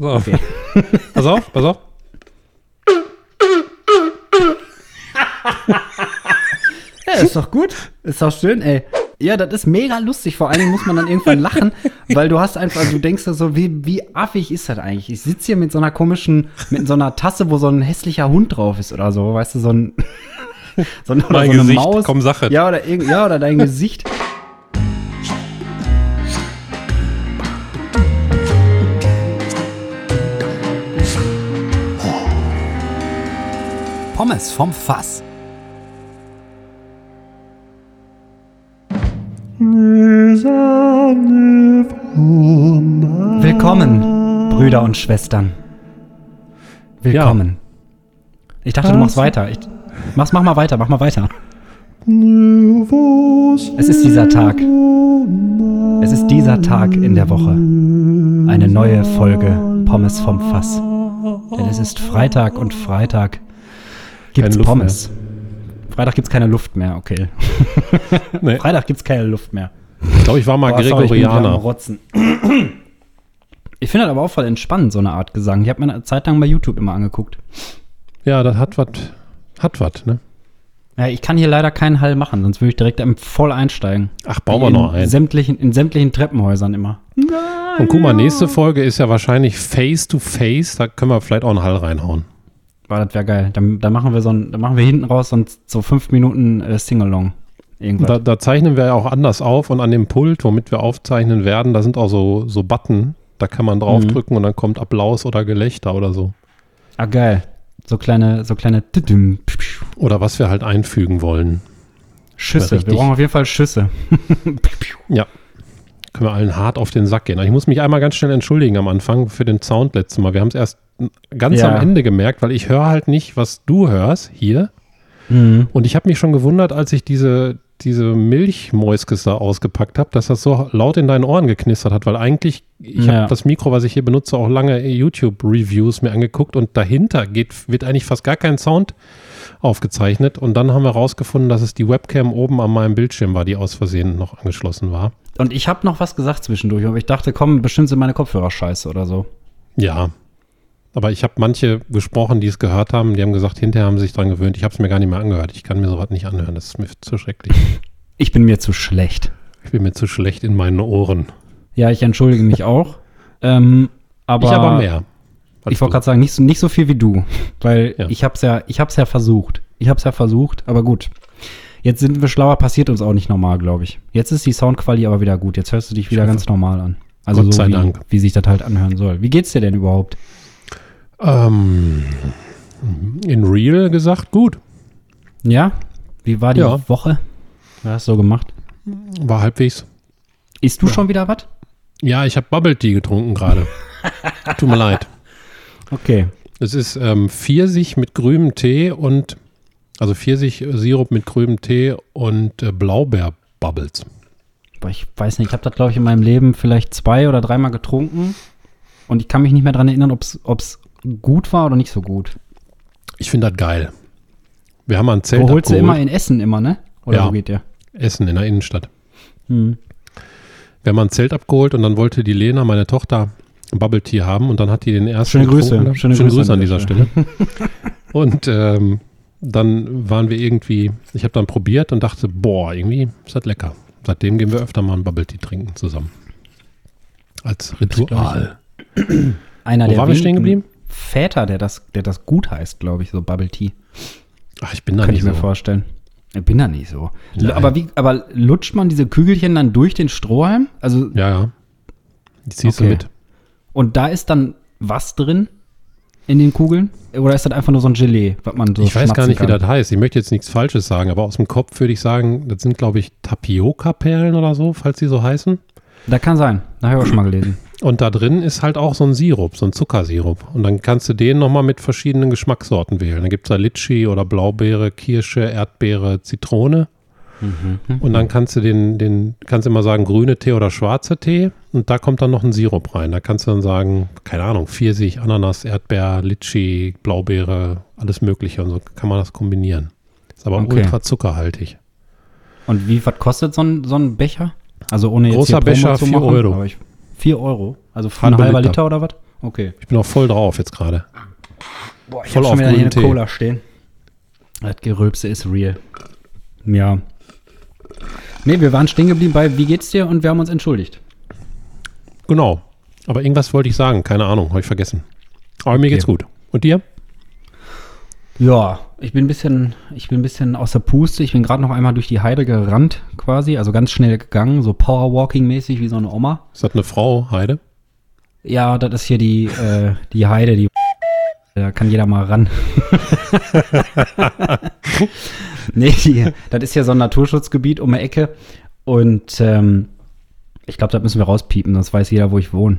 Pass auf. pass auf, pass auf. Ja, ist doch gut. Ist doch schön, ey. Ja, das ist mega lustig. Vor allen Dingen muss man dann irgendwann lachen, weil du hast einfach, du denkst da so, wie, wie affig ist das eigentlich? Ich sitze hier mit so einer komischen, mit so einer Tasse, wo so ein hässlicher Hund drauf ist oder so, weißt du, so ein, so, ein- oder Mein so eine Gesicht, Maus. komm, Sache. Ja, oder, ja, oder dein Gesicht. Pommes vom Fass. Willkommen, Brüder und Schwestern. Willkommen. Ich dachte, du machst weiter. Ich, mach's, mach mal weiter, mach mal weiter. Es ist dieser Tag. Es ist dieser Tag in der Woche. Eine neue Folge Pommes vom Fass. Denn es ist Freitag und Freitag gibt's Pommes. Freitag gibt's keine Luft mehr, okay. Nee. Freitag gibt's keine Luft mehr. Ich glaube, ich war mal Boah, sorry, ich bin wieder am Gregorianer. Ich finde das aber auch voll entspannend, so eine Art Gesang. Ich habe mir eine Zeit lang bei YouTube immer angeguckt. Ja, das hat was, hat was, ne? Ja, ich kann hier leider keinen Hall machen, sonst würde ich direkt im voll einsteigen. Ach, bauen wir noch ein. Sämtlichen, in sämtlichen Treppenhäusern immer. Und guck mal, nächste Folge ist ja wahrscheinlich Face to Face. Da können wir vielleicht auch einen Hall reinhauen. Boah, das wäre geil. Dann, dann machen wir so ein, dann machen wir hinten raus sonst so fünf Minuten äh, Singalong. Da, da zeichnen wir ja auch anders auf und an dem Pult, womit wir aufzeichnen werden, da sind auch so, so Button. Da kann man draufdrücken und dann kommt Applaus oder Gelächter oder so. ah, geil. So kleine, so kleine Oder was wir halt einfügen wollen. Schüsse. Wir brauchen auf jeden Fall Schüsse. Ja. Können wir allen hart auf den Sack gehen. Ich muss mich einmal ganz schnell entschuldigen am Anfang für den Sound letztes Mal. Wir haben es erst ganz Ja. am Ende gemerkt, weil ich höre halt nicht, was du hörst hier. Mhm. Und ich habe mich schon gewundert, als ich diese, diese Milchmäuskes da ausgepackt habe, dass das so laut in deinen Ohren geknistert hat, weil eigentlich, ich Ja. habe das Mikro, was ich hier benutze, auch lange YouTube-Reviews mir angeguckt und dahinter geht, wird eigentlich fast gar kein Sound aufgezeichnet. Und dann haben wir rausgefunden, dass es die Webcam oben an meinem Bildschirm war, die aus Versehen noch angeschlossen war. Und ich habe noch was gesagt zwischendurch, aber ich dachte, komm, bestimmt sind meine Kopfhörer scheiße oder so. Ja. Aber ich habe manche gesprochen, die es gehört haben, die haben gesagt, hinterher haben sie sich dran gewöhnt. Ich habe es mir gar nicht mehr angehört. Ich kann mir sowas nicht anhören. Das ist mir zu schrecklich. Ich bin mir zu schlecht. Ich bin mir zu schlecht in meinen Ohren. Ja, ich entschuldige mich auch. Ähm, aber ich aber mehr. Ich wollte gerade sagen, nicht so, nicht so viel wie du, weil Ja. ich hab's ja, ich hab's ja versucht. Ich hab's ja versucht, aber gut. Jetzt sind wir schlauer, passiert uns auch nicht normal, glaube ich. Jetzt ist die Soundqualität aber wieder gut. Jetzt hörst du dich wieder ganz normal an. Also Gott so sei wie, Dank. wie sich das halt anhören soll. Wie geht's dir denn überhaupt? Ähm, in Real gesagt, gut. Ja? Wie war die Ja. Woche? Was hast du so gemacht? War halbwegs. Isst du schon wieder was? Ja, ich habe Bubble Tea getrunken gerade. Tut mir leid. Okay. Es ist ähm, Pfirsich mit grünem Tee und also Pfirsich-Sirup mit grünem Tee und äh, Blaubeer-Bubbles. Aber ich weiß nicht, ich habe das, glaube ich, in meinem Leben vielleicht zwei oder dreimal getrunken. Und ich kann mich nicht mehr dran erinnern, ob es gut war oder nicht so gut. Ich finde das geil. Wir haben ein Zelt Wo holst du abgeholt. immer in Essen immer, ne? Oder Ja. wo geht der? Essen in der Innenstadt. Hm. Wir haben ein Zelt abgeholt und dann wollte die Lena, meine Tochter, Bubble Tea haben und dann hat die den ersten Schöne Grüße. getrunken. Schöne Schöne, Grüße Grüße an dieser dieser Stelle. und ähm, dann waren wir irgendwie, ich habe dann probiert und dachte, boah, irgendwie ist das lecker. Seitdem gehen wir öfter mal ein Bubble Tea trinken zusammen. Als Ritual. Einer Wo der waren wir stehen geblieben? Väter, der das, der das gut heißt, glaube ich, so Bubble Tea. Ach, ich bin da Könnte nicht ich mir so. vorstellen. Ich bin da nicht so. Nein. Aber wie, aber lutscht man diese Kügelchen dann durch den Strohhalm? Also, Ja, ja. Die ziehst Okay. du mit. Und da ist dann was drin in den Kugeln? Oder ist das einfach nur so ein Gelee, was man so ich weiß gar nicht, wie kann? das heißt. Ich möchte jetzt nichts Falsches sagen, aber aus dem Kopf würde ich sagen, das sind, glaube ich, Tapioca-Perlen oder so, falls die so heißen. Da kann sein. Da habe ich auch schon mal gelesen. Und da drin ist halt auch so ein Sirup, so ein Zuckersirup. Und dann kannst du den nochmal mit verschiedenen Geschmackssorten wählen. Dann gibt es da Litschi oder Blaubeere, Kirsche, Erdbeere, Zitrone. Und dann kannst du den, den, kannst immer sagen, grüne Tee oder schwarze Tee. Und da kommt dann noch ein Sirup rein. Da kannst du dann sagen, keine Ahnung, Pfirsich, Ananas, Erdbeer, Litschi, Blaubeere, alles Mögliche. Und so kann man das kombinieren. Ist aber Okay. ultra zuckerhaltig. Und wie, was kostet so ein, so ein Becher? Also ohne jetzt Großer Becher, zu vier machen, Euro. aber ich, vier Euro? Also ein Halbe halber Liter. Liter oder was? Okay. Ich bin auch voll drauf jetzt gerade. Boah, ich Voll hab schon wieder hier eine Tee. Cola stehen. Das Gerülpse ist real. Ja. Nee, wir waren stehen geblieben bei Wie geht's dir? Und wir haben uns entschuldigt. Genau. Aber irgendwas wollte ich sagen. Keine Ahnung, habe ich vergessen. Aber mir Okay. geht's gut. Und dir? Ja, ich bin ein bisschen, ich bin ein bisschen aus der Puste. Ich bin gerade noch einmal durch die Heide gerannt, quasi, also ganz schnell gegangen, so Powerwalking-mäßig wie so eine Oma. Ist das eine Frau, Heide? Ja, das ist hier die, äh, die Heide, die da kann jeder mal ran. nee, die, das ist ja so ein Naturschutzgebiet um die Ecke. Und ähm, ich glaube, das müssen wir rauspiepen, sonst weiß jeder, wo ich wohne.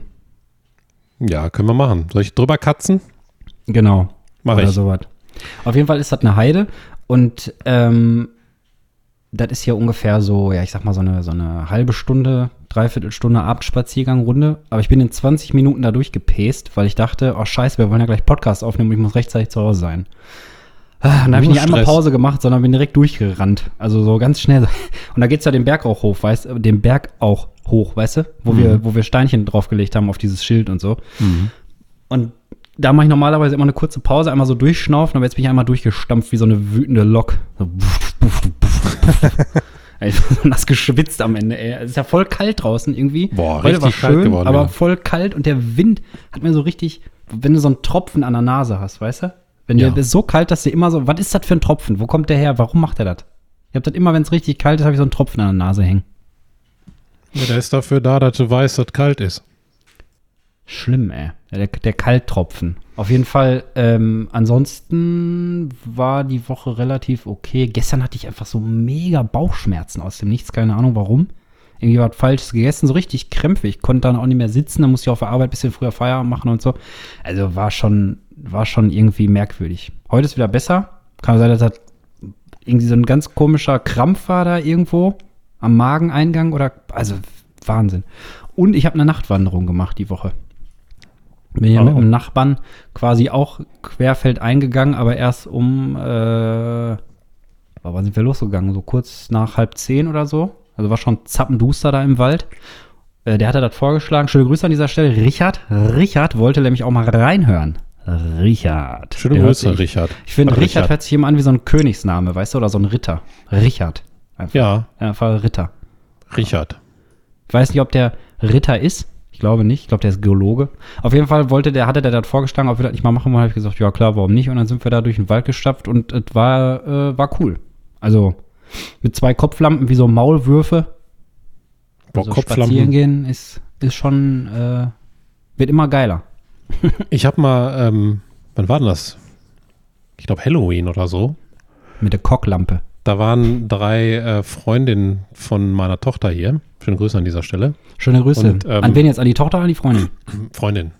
Ja, können wir machen. Soll ich drüber katzen? Genau. Mach Oder ich. sowas. Auf jeden Fall ist das eine Heide und ähm, das ist hier ungefähr so, ja, ich sag mal, so eine, so eine halbe Stunde, dreiviertel Stunde Abendspaziergang-Runde. Aber ich bin in 20 Minuten da durchgepäst, weil ich dachte, oh scheiße, wir wollen ja gleich Podcast aufnehmen und ich muss rechtzeitig zu Hause sein. Ah, Und da habe ich nicht einmal Stress. Pause gemacht, sondern bin direkt durchgerannt. Also so ganz schnell. Und da geht's ja den Berg auch hoch, weißt du, den Berg auch hoch, weißt du, wo, wir, wo wir Steinchen draufgelegt haben auf dieses Schild und so. Und da mache ich normalerweise immer eine kurze Pause, einmal so durchschnaufen, aber jetzt bin ich einmal durchgestampft wie so eine wütende Lok. So buff, buff, buff, buff. Ey, Ich bin so nass geschwitzt am Ende, ey. Es ist ja voll kalt draußen irgendwie. Boah, Heute war richtig kalt schön, geworden, aber ja. voll kalt und der Wind hat mir so richtig, wenn du so einen Tropfen an der Nase hast, weißt du? Wenn Ja. der ist so kalt, dass dir immer so, was ist das für ein Tropfen? Wo kommt der her? Warum macht er das? Ich hab das immer, wenn es richtig kalt ist, habe ich so einen Tropfen an der Nase hängen. Ja, der ist dafür da, dass du weißt, dass kalt ist. Schlimm, ey. Der, der Kalttropfen. Auf jeden Fall, ähm, ansonsten war die Woche relativ okay. Gestern hatte ich einfach so mega Bauchschmerzen aus dem Nichts, keine Ahnung warum. Irgendwie was Falsches gegessen, so richtig krämpfig. Ich konnte dann auch nicht mehr sitzen, dann musste ich auf der Arbeit ein bisschen früher Feierabend machen und so. Also war schon, war schon irgendwie merkwürdig. Heute ist wieder besser. Kann sein, dass das irgendwie so ein ganz komischer Krampf war da irgendwo am Mageneingang oder, also Wahnsinn. Und ich habe eine Nachtwanderung gemacht die Woche. Bin ja Oh. mit einem Nachbarn quasi auch querfeld eingegangen, aber erst um, äh, wann sind wir losgegangen? So kurz nach halb zehn oder so. Also war schon zappenduster da im Wald. Äh, der hatte das vorgeschlagen. Schöne Grüße an dieser Stelle. Richard. Richard wollte nämlich auch mal reinhören. Richard. Schöne Der Grüße, sich- Richard. Ich finde, An Richard hört sich immer an wie so ein Königsname, weißt du, oder so ein Ritter. Richard. Einfach. Ja, Einfach Ritter. Richard. Ich weiß nicht, ob der Ritter ist. Ich glaube nicht. Ich glaube, der ist Geologe. Auf jeden Fall wollte der, hatte der das vorgeschlagen, ob wir das nicht mal machen wollen. Habe ich gesagt, ja klar, warum nicht? Und dann sind wir da durch den Wald gestapft und es war, äh, war cool. Also mit zwei Kopflampen wie so Maulwürfe. Boah, Also spazieren Kopflampen. gehen ist, ist schon, äh, wird immer geiler. Ich habe mal, ähm, wann war denn das? Ich glaube Halloween oder so. Mit der Kocklampe. Da waren drei äh, Freundinnen von meiner Tochter hier. Schöne Grüße an dieser Stelle. Schöne Grüße. Und, ähm, an wen jetzt? An die Tochter oder an die Freundin? Freundin.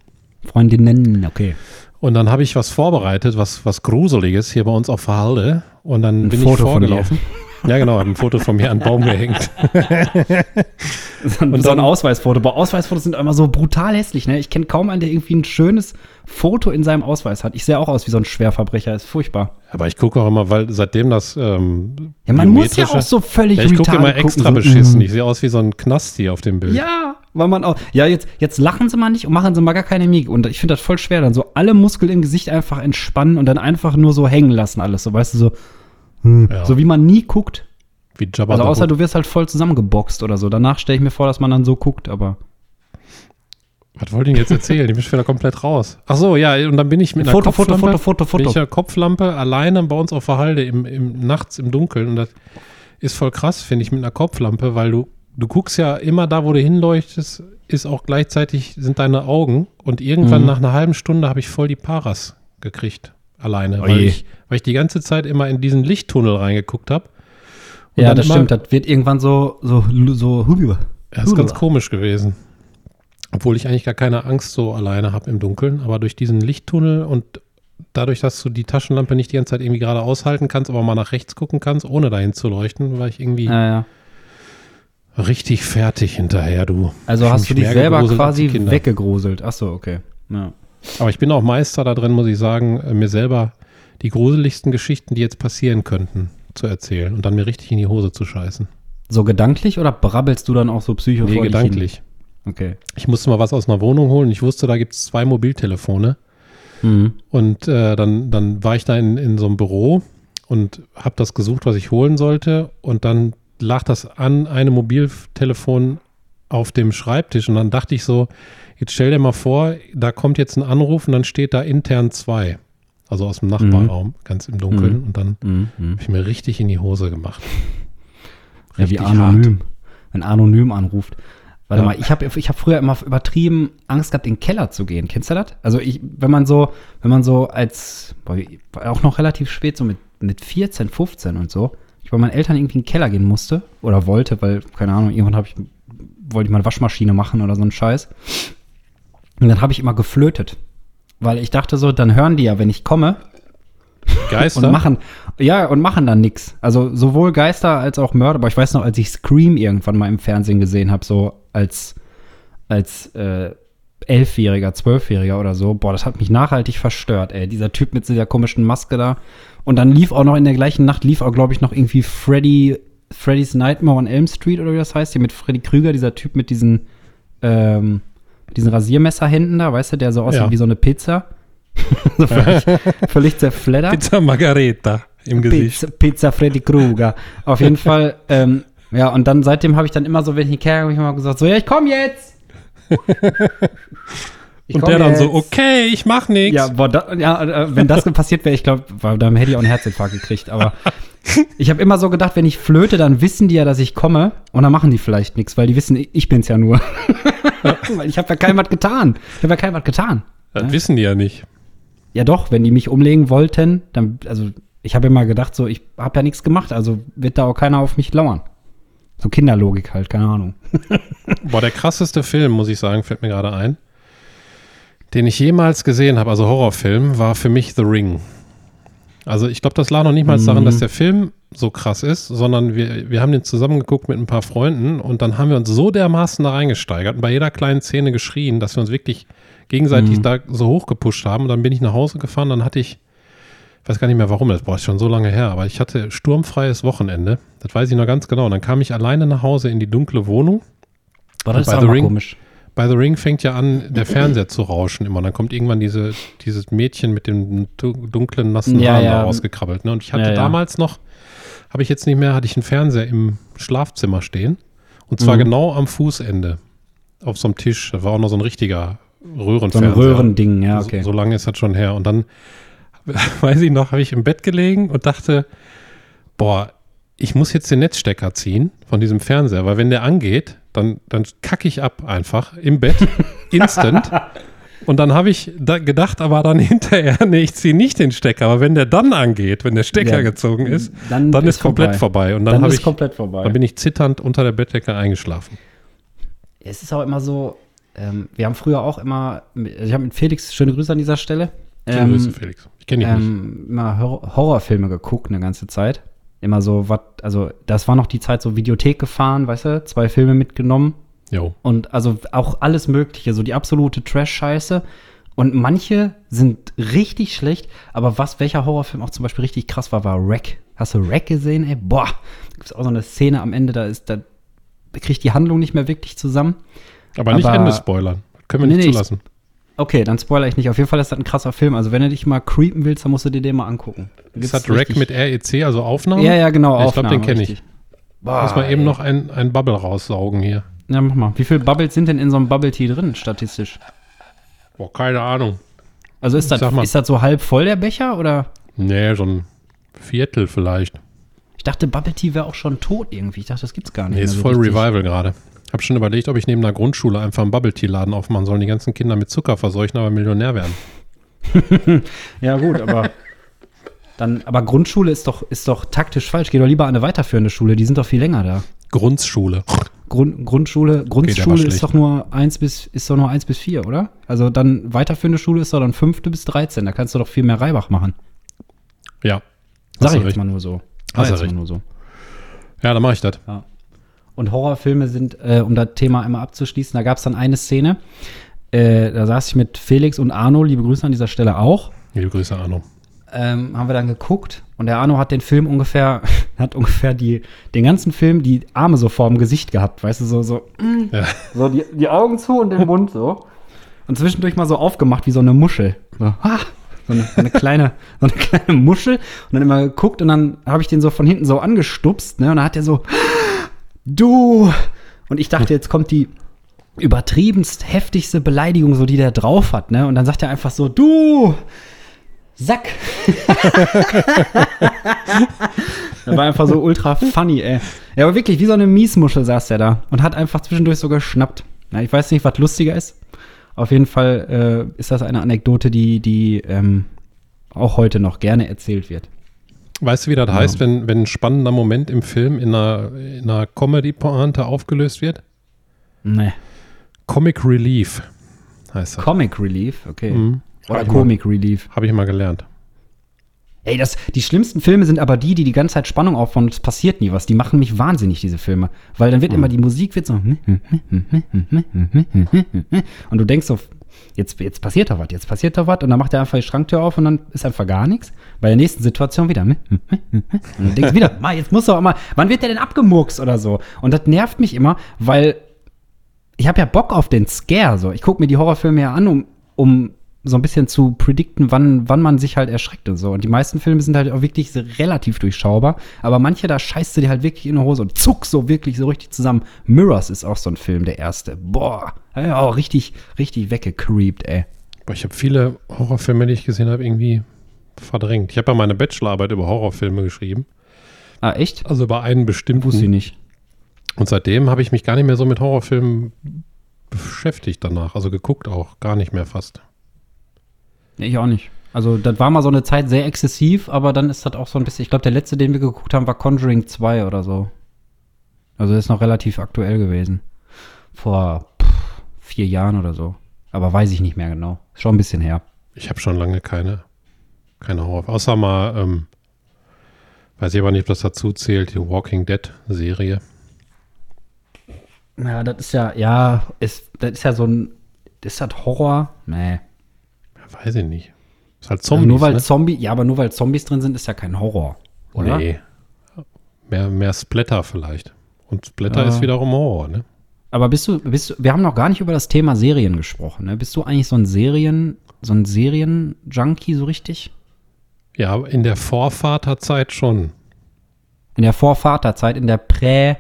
Freundinnen, okay. Und dann habe ich was vorbereitet, was, was Gruseliges hier bei uns auf Verhalde. Und dann Ein bin Foto ich von vorgelaufen. Ja, genau, habe ein Foto von mir an den Baum gehängt. So ein, Und so ein Ausweisfoto. Aber Ausweisfotos sind immer so brutal hässlich, ne? Ich kenne kaum einen, der irgendwie ein schönes Foto in seinem Ausweis hat. Ich sehe auch aus wie so ein Schwerverbrecher, ist furchtbar. Aber ich gucke auch immer, weil seitdem das ähm, Ja, man muss ja auch so völlig Ja, ich gucke immer extra gucken, so, beschissen. mm. Ich sehe aus wie so ein Knasti auf dem Bild. Ja, weil man auch. Ja, jetzt, jetzt lachen sie mal nicht und machen sie mal gar keine Mimik. Und ich finde das voll schwer, dann so alle Muskeln im Gesicht einfach entspannen und dann einfach nur so hängen lassen, alles. So, weißt du, so, Ja. so wie man nie guckt. Wie Jabba Also außer du wirst halt voll zusammengeboxt oder so. Danach stelle ich mir vor, dass man dann so guckt, aber. Was wollte ich denn jetzt erzählen? Ich bin schon wieder komplett raus. Ach so, ja, und dann bin ich mit einer Foto, Foto, Kopflampe, Foto, Foto, bin ich Foto. ja Kopflampe alleine bei uns auf der Halde im, im, nachts im Dunkeln. Und das ist voll krass, finde ich, mit einer Kopflampe, weil du, du guckst ja immer da, wo du hinleuchtest, ist auch gleichzeitig, sind deine Augen. Und irgendwann Mhm. nach einer halben Stunde habe ich voll die Paras gekriegt. Alleine. Weil, ich, weil ich die ganze Zeit immer in diesen Lichttunnel reingeguckt habe. Ja, das immer- stimmt. Das wird irgendwann so, so, so, Das ist ganz komisch gewesen. Obwohl ich eigentlich gar keine Angst so alleine habe im Dunkeln, aber durch diesen Lichttunnel und dadurch, dass du die Taschenlampe nicht die ganze Zeit irgendwie gerade aushalten kannst, aber mal nach rechts gucken kannst, ohne dahin zu leuchten, war ich irgendwie Ja, ja. richtig fertig hinterher, du. Also hast du dich selber quasi weggegruselt. Ach so, okay. Ja. Aber ich bin auch Meister da drin, muss ich sagen, äh, mir selber die gruseligsten Geschichten, die jetzt passieren könnten, zu erzählen und dann mir richtig in die Hose zu scheißen. So gedanklich oder brabbelst du dann auch so psycho Nee, dich hin? gedanklich. Okay. Ich musste mal was aus einer Wohnung holen. Ich wusste, da gibt es zwei Mobiltelefone. Mhm. Und äh, dann, dann war ich da in, in so einem Büro und habe das gesucht, was ich holen sollte. Und dann lag das an einem Mobiltelefon auf dem Schreibtisch. Und dann dachte ich so, jetzt stell dir mal vor, da kommt jetzt ein Anruf und dann steht da intern zwei. Also aus dem Nachbarraum, ganz im Dunkeln. Mhm. Und dann Mhm. Mhm. habe ich mir richtig in die Hose gemacht. Ja, wie anonym. Wenn anonym anruft. Warte Ja. mal, ich habe ich hab früher immer übertrieben Angst gehabt, in den Keller zu gehen. Kennst du das? Also ich, wenn man so, wenn man so als, auch noch relativ spät, so mit, mit 14, 15 und so, ich bei meinen Eltern irgendwie in den Keller gehen musste oder wollte, weil, keine Ahnung, irgendwann habe ich, wollte ich mal eine Waschmaschine machen oder so einen Scheiß. Und dann habe ich immer geflötet. Weil ich dachte so, dann hören die ja, wenn ich komme, Geister? und machen, ja, und machen dann nix. Also sowohl Geister als auch Mörder. Aber ich weiß noch, als ich Scream irgendwann mal im Fernsehen gesehen habe, so als, als äh, Elfjähriger, Zwölfjähriger oder so, boah, das hat mich nachhaltig verstört, ey. Dieser Typ mit dieser komischen Maske da. Und dann lief auch noch in der gleichen Nacht, lief auch, glaube ich, noch irgendwie Freddy, Freddy's Nightmare on Elm Street oder wie das heißt, hier mit Freddy Krüger, dieser Typ mit diesen, ähm, diesen Rasiermesserhänden da, weißt du, der so aussieht Ja. wie so eine Pizza. so völlig, völlig zerfleddert. Pizza Margareta im Gesicht. Pizza, Pizza Freddy Krueger. Auf jeden Fall, ähm, ja, und dann seitdem habe ich dann immer so, wenn ich Kerl habe ich immer gesagt, so, ja, ich komme jetzt. Ich Und der dann so, okay, ich mach nichts. Ja, boah, da, ja, äh, wenn das passiert wäre, ich glaube, dann hätte ich auch einen Herzinfarkt gekriegt. Aber ich habe immer so gedacht, wenn ich flöte, dann wissen die ja, dass ich komme und dann machen die vielleicht nichts, weil die wissen, ich bin's ja nur. weil ich habe ja keinem was getan. Ich habe ja keinem was getan. Das wissen die ja nicht. Ja doch, wenn die mich umlegen wollten, dann, also ich habe immer gedacht, so, ich habe ja nichts gemacht, also wird da auch keiner auf mich lauern. So Kinderlogik halt, keine Ahnung. Boah, der krasseste Film, muss ich sagen, fällt mir gerade ein, den ich jemals gesehen habe, also Horrorfilm, war für mich The Ring. Also ich glaube, das lag noch nicht mal daran, Mhm. dass der Film so krass ist, sondern wir, wir haben den zusammengeguckt mit ein paar Freunden und dann haben wir uns so dermaßen da reingesteigert und bei jeder kleinen Szene geschrien, dass wir uns wirklich gegenseitig Mhm. da so hochgepusht haben. Und dann bin ich nach Hause gefahren, dann hatte ich, ich weiß gar nicht mehr warum, das war schon so lange her, aber ich hatte sturmfreies Wochenende. Das weiß ich noch ganz genau. Und dann kam ich alleine nach Hause in die dunkle Wohnung Boah, das auch mal komisch. Bei The Ring fängt ja an, der Fernseher zu rauschen immer. Dann kommt irgendwann diese, dieses Mädchen mit dem du- dunklen, nassen Ja, Haaren ja. rausgekrabbelt. Ne? Und ich hatte Ja, damals noch, habe ich jetzt nicht mehr, hatte ich einen Fernseher im Schlafzimmer stehen. Und zwar Mhm. genau am Fußende. Auf so einem Tisch. Da war auch noch so ein richtiger So ein Röhrenfernseher. Röhrending, ja, okay. So, so lange ist das schon her. Und dann, weiß ich noch, habe ich im Bett gelegen und dachte, boah, ich muss jetzt den Netzstecker ziehen von diesem Fernseher, weil wenn der angeht, dann, dann kacke ich ab einfach im Bett, instant. Und dann habe ich da gedacht, aber dann hinterher, nee, ich ziehe nicht den Stecker, aber wenn der dann angeht, wenn der Stecker Ja, gezogen ist, dann dann ist ist komplett vorbei. vorbei. Und dann, Dann habe ist ich, komplett vorbei. dann bin ich zitternd unter der Bettdecke eingeschlafen. Es ist auch immer so, ähm, wir haben früher auch immer, also ich habe mit Felix, schöne Grüße an dieser Stelle, Schöne ähm, Grüße, Felix. Ich kenne dich nicht. ähm, immer Hor Horrorfilme geguckt eine ganze Zeit. Immer so, was, also das war noch die Zeit, so Videothek gefahren, weißt du, zwei Filme mitgenommen Jo. und also auch alles Mögliche, so die absolute Trash-Scheiße. Und manche sind richtig schlecht, aber was, welcher Horrorfilm auch zum Beispiel richtig krass war, war Wreck. Hast du Wreck gesehen, ey? Boah, da gibt es auch so eine Szene am Ende, da ist, da kriegt die Handlung nicht mehr wirklich zusammen. Aber nicht aber- Ende spoilern. Können wir Nee, nicht zulassen. Okay, dann spoiler ich nicht. Auf jeden Fall ist das ein krasser Film. Also wenn du dich mal creepen willst, dann musst du dir den mal angucken. Ist das Rack mit REC, also Aufnahme? Ja, ja, genau. Ich glaube, den kenne ich. richtig. Muss mal eben noch ein, ein Bubble raussaugen hier. Ja, mach mal. Wie viele Bubbles sind denn in so einem Bubble Tea drin, statistisch? Boah, keine Ahnung. Also ist das, ist so halb voll, der Becher? Oder? Nee, so ein Viertel vielleicht. Ich dachte, Bubble Tea wäre auch schon tot irgendwie. Ich dachte, das gibt's gar nicht. Nee, ist so voll richtig. Revival gerade. Hab schon überlegt, ob ich neben einer Grundschule einfach einen Bubble Tea Laden aufmachen soll. Die ganzen Kinder mit Zucker verseuchen, aber Millionär werden. Ja, gut, aber. Dann, aber Grundschule ist doch, ist doch taktisch falsch. Geh doch lieber an eine weiterführende Schule, die sind doch viel länger da. Grundschule. Grund, Grundschule, der Grundschule ist doch nur eins bis, ist doch nur eins bis vier, oder? Also dann weiterführende Schule ist doch dann fünfte bis 13. Da kannst du doch viel mehr Reibach machen. Ja. Sag ich du jetzt recht. mal nur so. Hast Sag jetzt mal recht. nur so. Ja, dann mache ich das. Und Horrorfilme sind, äh, um das Thema einmal abzuschließen, da gab es dann eine Szene, äh, da saß ich mit Felix und Arno, liebe Grüße an dieser Stelle auch. Liebe Grüße, Arno. ähm, haben wir dann geguckt und der Arno hat den Film ungefähr, hat ungefähr die, den ganzen Film die Arme so vorm Gesicht gehabt, weißt du, so, so, mm, Ja. so die, die Augen zu und den Mund so. Und zwischendurch mal so aufgemacht wie so eine Muschel. So, ah, so, eine, so, eine kleine, so eine kleine Muschel. Und dann immer geguckt und dann habe ich den so von hinten so angestupst, ne? Und dann hat er so, du. Und ich dachte, jetzt kommt die übertriebenst heftigste Beleidigung, so die der drauf hat, ne? Und dann sagt er einfach so, du Sack. das war einfach so ultra funny, ey. Ja, aber wirklich, wie so eine Miesmuschel saß der da und hat einfach zwischendurch so geschnappt. Na, ich weiß nicht, was lustiger ist. Auf jeden Fall äh, ist das eine Anekdote, die, die ähm, auch heute noch gerne erzählt wird. Weißt du, wie das heißt, wenn, wenn ein spannender Moment im Film in einer, in einer Comedy-Pointe aufgelöst wird? Nee. Comic Relief heißt das. Comic Relief, okay. Mhm. Oder ich mal- Comic Relief. Habe ich mal gelernt. Ey, das, die schlimmsten Filme sind aber die, die die ganze Zeit Spannung aufbauen und es passiert nie was. Die machen mich wahnsinnig, diese Filme. Weil dann wird immer die Musik wird so und du denkst so, jetzt, jetzt passiert da was, jetzt passiert da was und dann macht er einfach die Schranktür auf und dann ist einfach gar nichts. Bei der nächsten Situation wieder und du denkst wieder, "Ma, jetzt muss doch mal, wann wird der denn abgemurkst oder so? Und das nervt mich immer, weil ich habe ja Bock auf den Scare. So. Ich gucke mir die Horrorfilme ja an, um, um so ein bisschen zu predikten, wann, wann man sich halt erschreckt und so. Und die meisten Filme sind halt auch wirklich relativ durchschaubar. Aber manche, da scheißt du dir halt wirklich in die Hose und zuck so wirklich so richtig zusammen. Mirrors ist auch so ein Film, der erste. Boah, ja, auch richtig, richtig weggecreept, ey. Ich habe viele Horrorfilme, die ich gesehen habe, irgendwie verdrängt. Ich habe ja meine Bachelorarbeit über Horrorfilme geschrieben. Ah, echt? Also über einen Wusste ich bestimmten. nicht. Und seitdem habe ich mich gar nicht mehr so mit Horrorfilmen beschäftigt danach. Also geguckt auch. Gar nicht mehr fast. Ich auch nicht. Also, das war mal so eine Zeit sehr exzessiv, aber dann ist das auch so ein bisschen. Ich glaube, der letzte, den wir geguckt haben, war Conjuring 2 oder so. Also, ist noch relativ aktuell gewesen. Vor pff, vier Jahren oder so. Aber weiß ich nicht mehr genau. Ist schon ein bisschen her. Ich habe schon lange keine, keine Horror. Außer mal, ähm, weiß ich aber nicht, ob das dazu zählt, die Walking Dead Serie. Ja, das ist ja, ja, ist, das ist ja so ein. Ist das Horror? Nee. Ja, weiß ich nicht. Ist halt Also Zombies, nur weil ne? Zombie, ja, aber nur weil Zombies drin sind, ist ja kein Horror. Oder? Nee. Mehr, mehr Splatter vielleicht. Und Splatter Ja. ist wiederum Horror, ne? Aber bist du, bist du, wir haben noch gar nicht über das Thema Serien gesprochen, ne? Bist du eigentlich so ein Serien, so ein Serien-Junkie so richtig? Ja, in der Vorvaterzeit schon. In der Vorvaterzeit, in der Prä,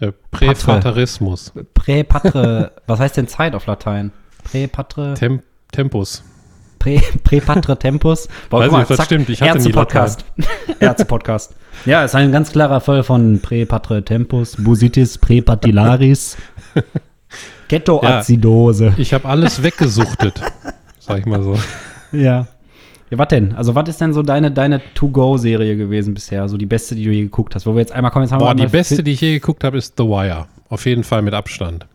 Der Prävaterismus. Präpatre, was heißt denn Zeit auf Latein? Präpatre, Tem Tempus. Prä, Präpatre Tempus. Boah, Weiß guck mal, nicht, das zack, stimmt. Ich hatte nie Ärzte-Podcast. Ärzte-Podcast. Ja, ist ein ganz klarer Fall von Präpatre Tempus, Busitis Präpatillaris, Ketoazidose. Ich habe alles weggesuchtet, sag ich mal so. Ja. Ja, was denn? Also, was ist denn so deine, deine To-Go-Serie gewesen bisher? So die beste, die du je geguckt hast? Wo wir jetzt einmal kommen, jetzt haben Boah, wir die beste, die ich je geguckt habe, ist The Wire. Auf jeden Fall mit Abstand.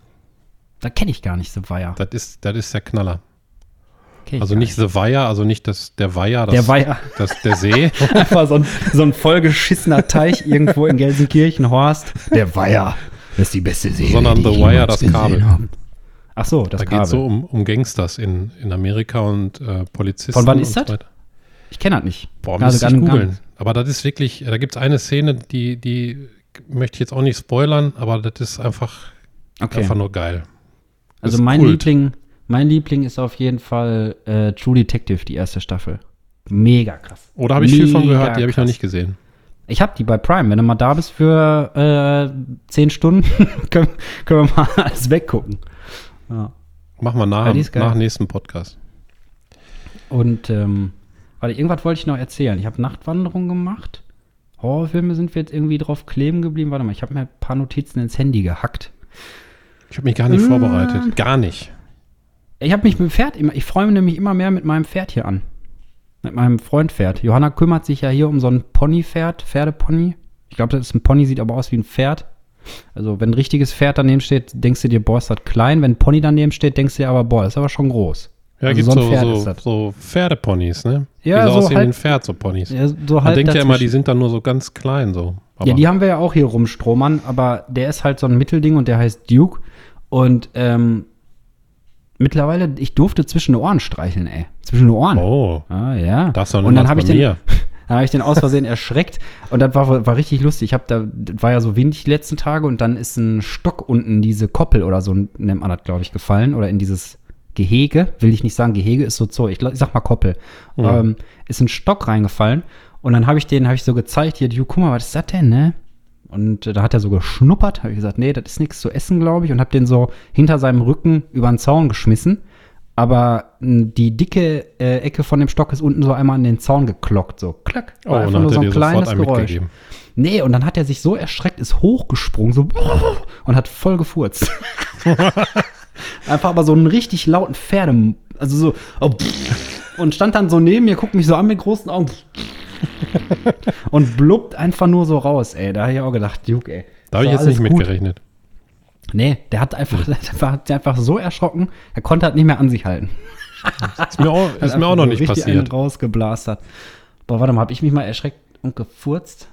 Da kenne ich gar nicht, so Weiher. Das ist, das ist der Knaller. Also nicht The Wire, also nicht das, der Weiher, das, Der Weiher. Das, der See. Einfach so ein, so ein vollgeschissener Teich irgendwo in Gelsenkirchen, Horst. Der Weiher. Das ist die beste Serie. Sondern The Wire, das Kabel. habe. Ach so, das da Kabel. geht es so um, um Gangsters in, in Amerika und äh, Polizisten. Von wann ist so das? weiter. Ich kenne das nicht. Boah, Also müsste ich googeln. Aber das ist wirklich, da gibt es eine Szene, die, die möchte ich jetzt auch nicht spoilern, aber das ist einfach, Okay. einfach nur geil. Also mein. Liebling, mein Liebling ist auf jeden Fall äh, True Detective, die erste Staffel. Mega krass. Oder habe ich viel von Mega gehört, die habe ich noch nicht gesehen. Ich habe die bei Prime. Wenn du mal da bist für äh, 10 Stunden, können, können wir mal alles weggucken. Ja. Machen wir nach, Ja, nach nächsten Podcast. Und ähm, warte, irgendwas wollte ich noch erzählen. Ich habe Nachtwanderung gemacht. Horrorfilme sind wir jetzt irgendwie drauf kleben geblieben. Warte mal, ich habe mir ein paar Notizen ins Handy gehackt. Ich habe mich gar nicht Äh. vorbereitet. Gar nicht. Ich habe mich mit dem Pferd immer, ich freue mich nämlich immer mehr mit meinem Pferd hier an. Mit meinem Freund-Pferd. Johanna kümmert sich ja hier um so ein Pony-Pferd, Pferdepony. Ich glaube, das ist ein Pony, sieht aber aus wie ein Pferd. Also, wenn ein richtiges Pferd daneben steht, denkst du dir, boah, ist das klein. Wenn ein Pony daneben steht, denkst du dir aber, boah, ist aber schon groß. Ja, Also gibt so Pferd so, so Pferdeponys, ne? Ja, die so so aussehen halt- wie ein Pferd, so Ponys. Ja, so Man halt denkt ja immer, die sind dann nur so ganz klein so. Aber Ja, die haben wir ja auch hier rumstromern, aber der ist halt so ein Mittelding und der heißt Duke. Und ähm, mittlerweile, ich durfte zwischen den Ohren streicheln, ey. Zwischen den Ohren. Oh, Ah, ja. das war Und dann habe ich den, mir. dann habe ich den aus Versehen erschreckt und das war, war richtig lustig. Ich habe da, das war ja so windig die letzten Tage und dann ist ein Stock unten, diese Koppel oder so nennt man das, glaube ich, gefallen oder in dieses Gehege, will ich nicht sagen, Gehege ist so Zoo, ich, ich sag mal Koppel, ähm, ist ein Stock reingefallen und dann habe ich den, habe ich so gezeigt, hier, du, guck mal, was ist das denn, ne? Und da hat er so geschnuppert, habe ich gesagt, nee, das ist nichts zu essen, glaube ich, und habe den so hinter seinem Rücken über den Zaun geschmissen. Aber die dicke äh, Ecke von dem Stock ist unten so einmal an den Zaun geklockt, so klack. Oh, War und einfach nur hat so ein kleines Geräusch. Nee, und dann hat er sich so erschreckt, ist hochgesprungen, so und hat voll gefurzt. Einfach aber so einen richtig lauten Pferde, also so oh, und stand dann so neben mir, guckt mich so an mit großen Augen und blubbt einfach nur so raus, ey. Da habe ich auch gedacht, Duke, ey. Da habe ich jetzt nicht gut. mitgerechnet. Nee, der hat einfach, der einfach, der einfach so erschrocken, er konnte halt nicht mehr an sich halten. Ist mir auch, ist mir auch noch nicht richtig einen passiert. rausgeblastert. Boah, warte mal, habe ich mich mal erschreckt und gefurzt?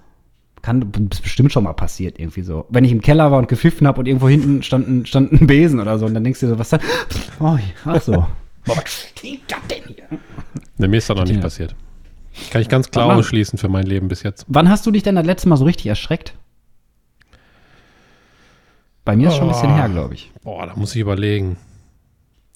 Kann ist bestimmt schon mal passiert, irgendwie so. Wenn ich im Keller war und gepfiffen habe und irgendwo hinten stand ein, stand ein Besen oder so, und dann denkst du dir so, was dann? Oh, ach so. Boah, was stinkt das denn hier? Nee, mir ist das noch nicht passiert. Kann ich ganz klar ausschließen für mein Leben bis jetzt. Wann hast du dich denn das letzte Mal so richtig erschreckt? Bei mir ist schon ein bisschen Oh. her, glaube ich. Boah, da muss ich überlegen.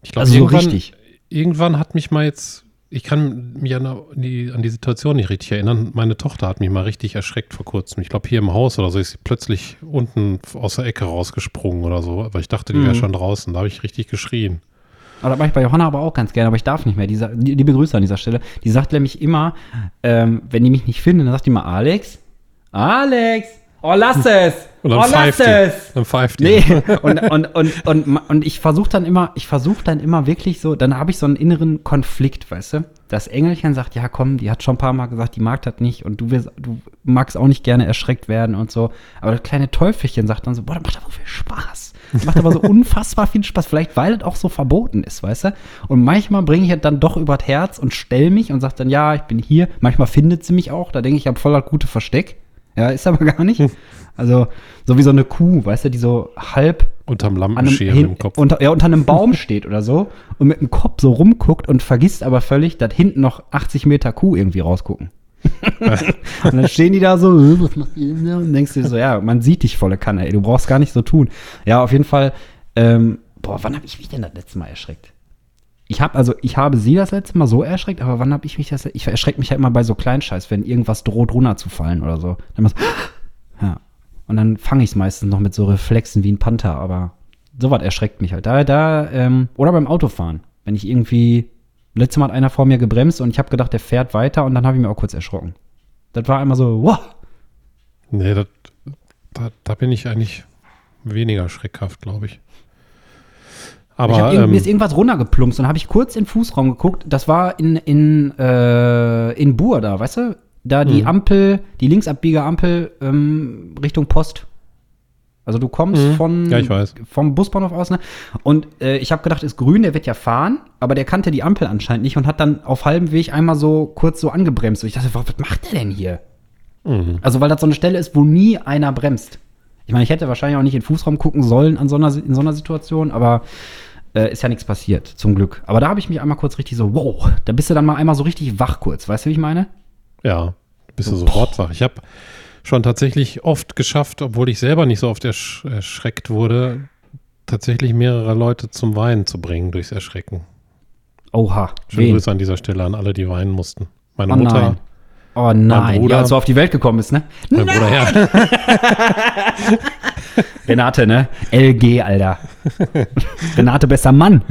Ich glaube, Also so irgendwann, richtig. irgendwann hat mich mal jetzt, ich kann mich an die, an die Situation nicht richtig erinnern. Meine Tochter hat mich mal richtig erschreckt vor kurzem. Ich glaube, hier im Haus oder so ist sie plötzlich unten aus der Ecke rausgesprungen oder so. Aber ich dachte, die wäre Mhm. schon draußen. Da habe ich richtig geschrien. Aber das mache ich bei Johanna aber auch ganz gerne, aber ich darf nicht mehr. Die, die, liebe Grüße an dieser Stelle. Die sagt nämlich immer, ähm, wenn die mich nicht finden, dann sagt die immer, Alex, Alex, oh lass es, Und dann oh lass die. es. Dann pfeift die. Nee, und, und, und, und, und ich versuche dann immer, ich versuche dann immer wirklich so, dann habe ich so einen inneren Konflikt, weißt du? Das Engelchen sagt, ja komm, die hat schon ein paar Mal gesagt, die mag das nicht und du, willst, du magst auch nicht gerne erschreckt werden und so. Aber das kleine Teufelchen sagt dann so, boah, das macht aber viel Spaß. Das macht aber so unfassbar viel Spaß, vielleicht weil das auch so verboten ist, weißt du? Und manchmal bringe ich es dann doch übers Herz und stell mich und sag dann, ja, ich bin hier. Manchmal findet sie mich auch, da denke ich, ich habe voll das gute Versteck. Ja, ist aber gar nicht. Also, so wie so eine Kuh, weißt du, die so halb Unterm hin, im Kopf. unter, ja, unter einem Baum steht oder so und mit dem Kopf so rumguckt und vergisst aber völlig, dass hinten noch 80 Meter Kuh irgendwie rausgucken. und dann stehen die da so, "Äh, was macht ihr denn? Und denkst dir so, ja, man sieht dich volle Kanne, ey, du brauchst gar nicht so tun. Ja, auf jeden Fall, ähm, boah, wann habe ich mich denn das letzte Mal erschreckt? Ich habe also, ich habe sie das letzte Mal so erschreckt, aber wann habe ich mich das? Ich erschrecke mich halt immer bei so Kleinscheiß, wenn irgendwas droht runterzufallen oder so. Dann du, ja. Und dann fange ich es meistens noch mit so Reflexen wie ein Panther, aber sowas erschreckt mich halt. Da, da, ähm, oder beim Autofahren. Wenn ich irgendwie, letztes Mal hat einer vor mir gebremst und ich habe gedacht, der fährt weiter und dann habe ich mir auch kurz erschrocken. Das war einmal so, wow. Nee, das, da, da bin ich eigentlich weniger schreckhaft, glaube ich. Ich Aber ähm, mir ist irgendwas runtergeplumpst und habe ich kurz in den Fußraum geguckt. Das war in, in, äh, in Bur da, weißt du? Da die Mhm. Ampel, die Linksabbieger-Ampel ähm, Richtung Post. Also du kommst Mhm. von Ja, vom Busbahnhof aus, ne? Und äh, ich habe gedacht, ist grün, der wird ja fahren, aber der kannte die Ampel anscheinend nicht und hat dann auf halbem Weg einmal so kurz so angebremst. Und ich dachte, was was macht der denn hier? mhm. Also, weil das so eine Stelle ist, wo nie einer bremst. Ich meine, ich hätte wahrscheinlich auch nicht in den Fußraum gucken sollen an so einer, in so einer Situation, aber äh, ist ja nichts passiert, zum Glück. Aber da habe ich mich einmal kurz richtig so, wow, da bist du dann mal einmal so richtig wach kurz, weißt du, wie ich meine? Ja, bist du sofort wach. Ich habe schon tatsächlich oft geschafft, obwohl ich selber nicht so oft ersch erschreckt wurde, tatsächlich mehrere Leute zum Weinen zu bringen durchs Erschrecken. Oha. Schöne wen? Grüße an dieser Stelle an alle, die weinen mussten. Meine Oh Mutter. Oh nein. Bruder. Ja, als du auf die Welt gekommen bist, ne? mein Bruder, ja. Renate, ne? LG, Alter. Renate, besser Mann.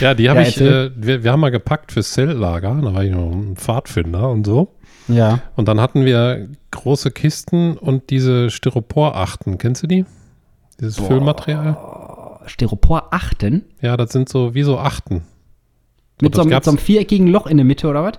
Ja, die habe Ja, ich, äh, wir, wir haben mal gepackt fürs Zeltlager. Da war ich noch ein Pfadfinder und so. Ja. Und dann hatten wir große Kisten und diese Styropor-Achten. Kennst du die? Dieses Füllmaterial? Styropor achten. Ja, das sind so wie so Achten. Mit so, mit so einem viereckigen Loch in der Mitte, oder was?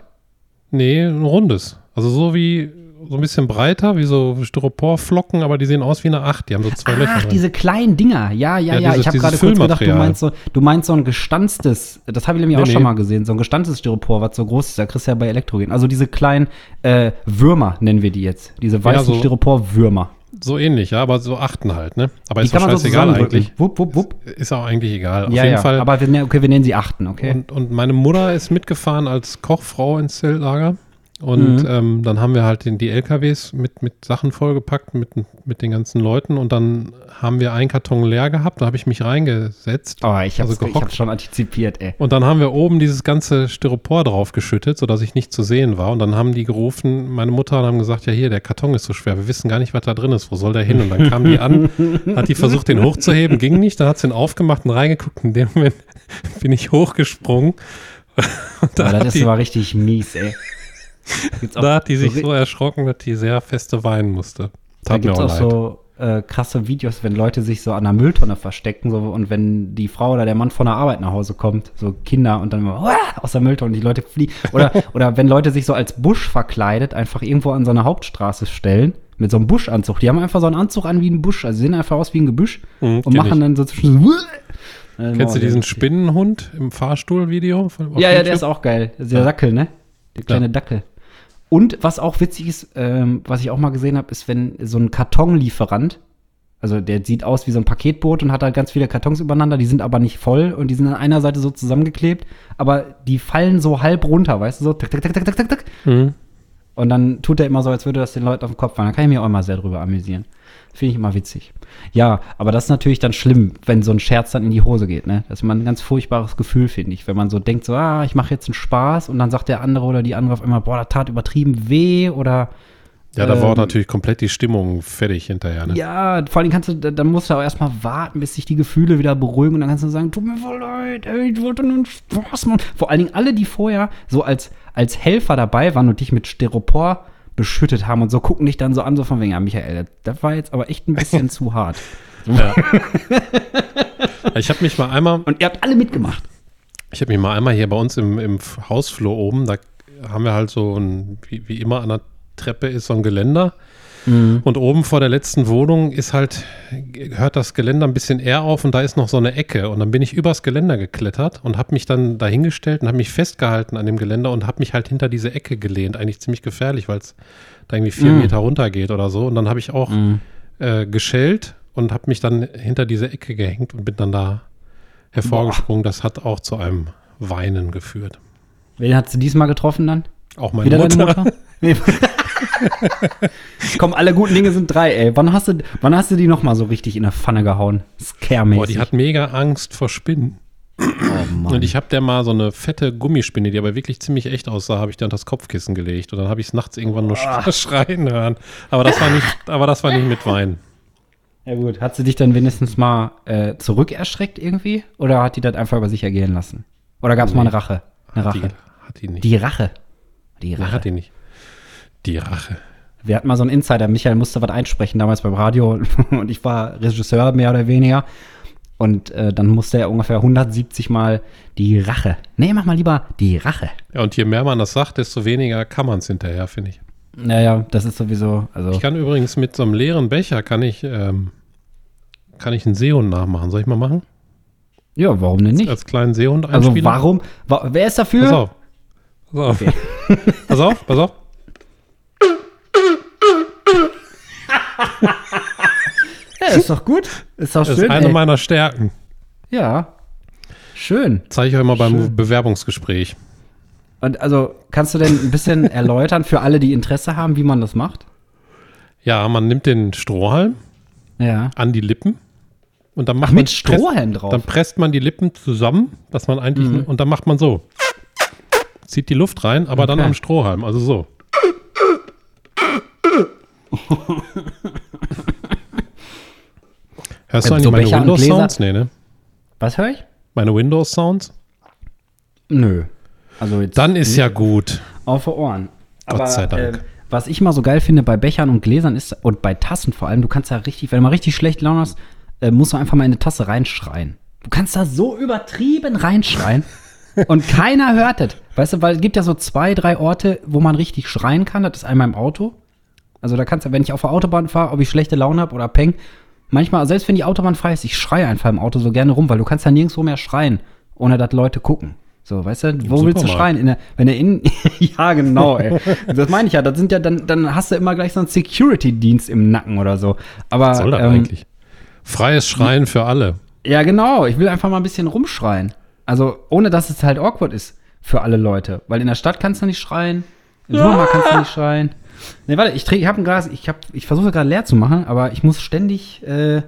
Nee, ein rundes. Also so wie, so ein bisschen breiter, wie so Styroporflocken, aber die sehen aus wie eine Acht. Die haben so zwei Löcher. Ach, diese kleinen Dinger. Ja, ja, Ja, ja. dieses- ich habe gerade kurz gedacht, du meinst, so, du meinst so ein gestanztes, das habe ich nämlich Nee, auch schon nee. mal gesehen, so ein gestanztes Styropor, was so groß ist. Da kriegst du ja bei Elektrogen. Also diese kleinen äh, Würmer nennen wir die jetzt. Diese weißen so- Styropor-Würmer. So ähnlich, ja, aber so achten halt, ne? Aber ist doch so scheißegal zusammendrücken. eigentlich. Wupp, wupp, wupp. Ist auch eigentlich egal. Auf ja, jeden ja. Fall. Aber wir, ne- okay, wir nennen sie achten, okay? Und, und meine Mutter ist mitgefahren als Kochfrau ins Zeltlager. Und Mhm. ähm, dann haben wir halt den, die LKWs mit, mit Sachen vollgepackt, mit, mit den ganzen Leuten. Und dann haben wir einen Karton leer gehabt. Da habe ich mich reingesetzt. oh, ich hab's, also ich gehockt. hab's schon antizipiert, ey. Und dann haben wir oben dieses ganze Styropor draufgeschüttet, sodass ich nicht zu sehen war. Und dann haben die gerufen, meine Mutter, und haben gesagt, ja hier, der Karton ist so schwer, wir wissen gar nicht, was da drin ist, wo soll der hin? Und dann kam die an, hat die versucht, den hochzuheben, ging nicht, dann hat sie ihn aufgemacht und reingeguckt. In dem Moment bin ich hochgesprungen. Und da, das die, aber richtig mies, ey. Da hat die sich ri- so erschrocken, dass die sehr feste weinen musste. Da Tat mir gibt es auch auch so äh, krasse Videos, wenn Leute sich so an der Mülltonne verstecken so, und wenn die Frau oder der Mann von der Arbeit nach Hause kommt, so Kinder und dann immer aus der Mülltonne und die Leute fliehen. Oder, oder wenn Leute sich so als Busch verkleidet, einfach irgendwo an so eine Hauptstraße stellen mit so einem Buschanzug. Die haben einfach so einen Anzug an wie ein Busch, also sehen einfach aus wie ein Gebüsch Mhm, und machen ich. dann so zwischen so, Äh, Kennst du diesen. Spinnenhund im Fahrstuhl-Video? Ja, ja, der ist auch geil. Der Dackel, ne? Der kleine Ja. Dackel. Und was auch witzig ist, ähm, was ich auch mal gesehen habe, ist, wenn so ein Kartonlieferant, also der sieht aus wie so ein Paketboot und hat halt ganz viele Kartons übereinander, die sind aber nicht voll und die sind an einer Seite so zusammengeklebt, aber die fallen so halb runter, weißt du, so tak, tak, tak, tak, tak, tak, tak. Mhm. Und dann tut er immer so, als würde das den Leuten auf den Kopf fallen. Da kann ich mich auch immer sehr drüber amüsieren. Finde ich immer witzig. Ja, aber das ist natürlich dann schlimm, wenn so ein Scherz dann in die Hose geht, ne? Das ist immer ein ganz furchtbares Gefühl, finde ich. Wenn man so denkt, so, ah, ich mache jetzt einen Spaß und dann sagt der andere oder die andere auf einmal, boah, das tat übertrieben weh oder Ja, da war Ähm, natürlich komplett die Stimmung fertig hinterher. Ne? ja, vor allem kannst du, da- dann musst du auch erstmal warten, bis sich die Gefühle wieder beruhigen und dann kannst du sagen, tut mir voll leid, ey, ich wollte nur einen Spaß machen. Vor allen Dingen alle, die vorher so als, als Helfer dabei waren und dich mit Styropor beschüttet haben und so gucken dich dann so an, so von wegen, ja, Michael, das, war jetzt aber echt ein bisschen zu hart. Ja. ich habe mich mal einmal, Und ihr habt alle mitgemacht. ich habe mich mal einmal hier bei uns im, im Hausflur oben, da haben wir halt so ein, wie, wie immer an der Treppe ist so ein Geländer. Und oben vor der letzten Wohnung ist halt, hört das Geländer ein bisschen eher auf und da ist noch so eine Ecke. Und dann bin ich übers Geländer geklettert und habe mich dann dahingestellt und habe mich festgehalten an dem Geländer und habe mich halt hinter diese Ecke gelehnt. Eigentlich ziemlich gefährlich, weil es da irgendwie vier Meter runter geht oder so. Und dann habe ich auch äh, geschellt und habe mich dann hinter diese Ecke gehängt und bin dann da hervorgesprungen. Das hat auch zu einem Weinen geführt. Wen hast du diesmal getroffen dann? Auch meine Wieder Mutter. deine Mutter? Nee. Komm, alle guten Dinge sind drei, ey. Wann hast du, wann hast du die noch mal so richtig in der Pfanne gehauen? Scare-mäßig. Boah, die hat mega Angst vor Spinnen. oh, Mann. Und ich habe der mal so eine fette Gummispinne, die aber wirklich ziemlich echt aussah, habe ich dann das Kopfkissen gelegt. Und dann habe ich es nachts irgendwann nur sch schreien hören. Aber das war nicht, aber das war nicht mit Wein. Ja gut, hat sie dich dann wenigstens mal äh, zurückerschreckt irgendwie? Oder hat die das einfach über sich ergehen lassen? Oder gab es mal eine Rache? Eine Hat die, Rache. hat die nicht. Die Rache. Die Nee, Rache. hat die nicht. Die Rache. Wir hatten mal so einen Insider, Michael musste was einsprechen damals beim Radio und ich war Regisseur mehr oder weniger. Und äh, dann musste er ungefähr 170 Mal die Rache. Nee, mach mal lieber die Rache. Ja, und je mehr man das sagt, desto weniger kann man es hinterher, finde ich. Naja, das ist sowieso, also. Ich kann übrigens mit so einem leeren Becher, kann ich, ähm, kann ich einen Seehund nachmachen. Soll ich mal machen? ja, warum denn nicht? Als kleinen Seehund Also einspielen? warum? Wa wer ist dafür? Pass auf. Pass auf. pass auf, pass auf. Ja, ist doch gut. Ist doch Das schön. ist eine ey. meiner Stärken. Ja. Schön. Zeige ich euch mal beim Schön. Bewerbungsgespräch. Und also, kannst du denn ein bisschen erläutern für alle, die Interesse haben, wie man das macht? Ja, man nimmt den Strohhalm Ja. an die Lippen und dann macht Ach, man mit Strohhalm drauf. Dann presst man die Lippen zusammen, dass man eigentlich Mhm. und dann macht man so. Zieht die Luft rein, aber dann Okay. am Strohhalm, also so. Hörst du Ähm, eigentlich so meine Becher und Windows Gläser? Sounds? Nee, ne? Was höre ich? Meine Windows Sounds? Nö. Also jetzt Dann ist ja gut. auf die Ohren. Gott Aber, sei Dank. äh, was ich mal so geil finde bei Bechern und Gläsern ist, und bei Tassen vor allem, du kannst ja richtig, wenn du mal richtig schlecht Laune hast, äh, musst du einfach mal in eine Tasse reinschreien. Du kannst da so übertrieben reinschreien und keiner hört es. Weißt du, weil es gibt ja so zwei, drei Orte, wo man richtig schreien kann. Das ist einmal im Auto. Also da kannst du, wenn ich auf der Autobahn fahre, ob ich schlechte Laune habe oder peng, manchmal, selbst wenn die Autobahn frei ist, ich schreie einfach im Auto so gerne rum, weil du kannst ja nirgendwo mehr schreien, ohne dass Leute gucken. So, weißt du, wo willst du schreien? In der, wenn er in. ja, genau, ey. Das meine ich ja. Das sind ja dann, dann hast du immer gleich so einen Security-Dienst im Nacken oder so. Aber. Was soll das ähm, eigentlich? Freies Schreien für alle. Ja, genau. Ich will einfach mal ein bisschen rumschreien. Also, ohne dass es halt awkward ist für alle Leute. Weil in der Stadt kannst du nicht schreien. Im Supermarkt kannst du nicht schreien. Nee, warte, ich, ich habe ein Glas, ich, ich versuche gerade leer zu machen, aber ich muss ständig, äh,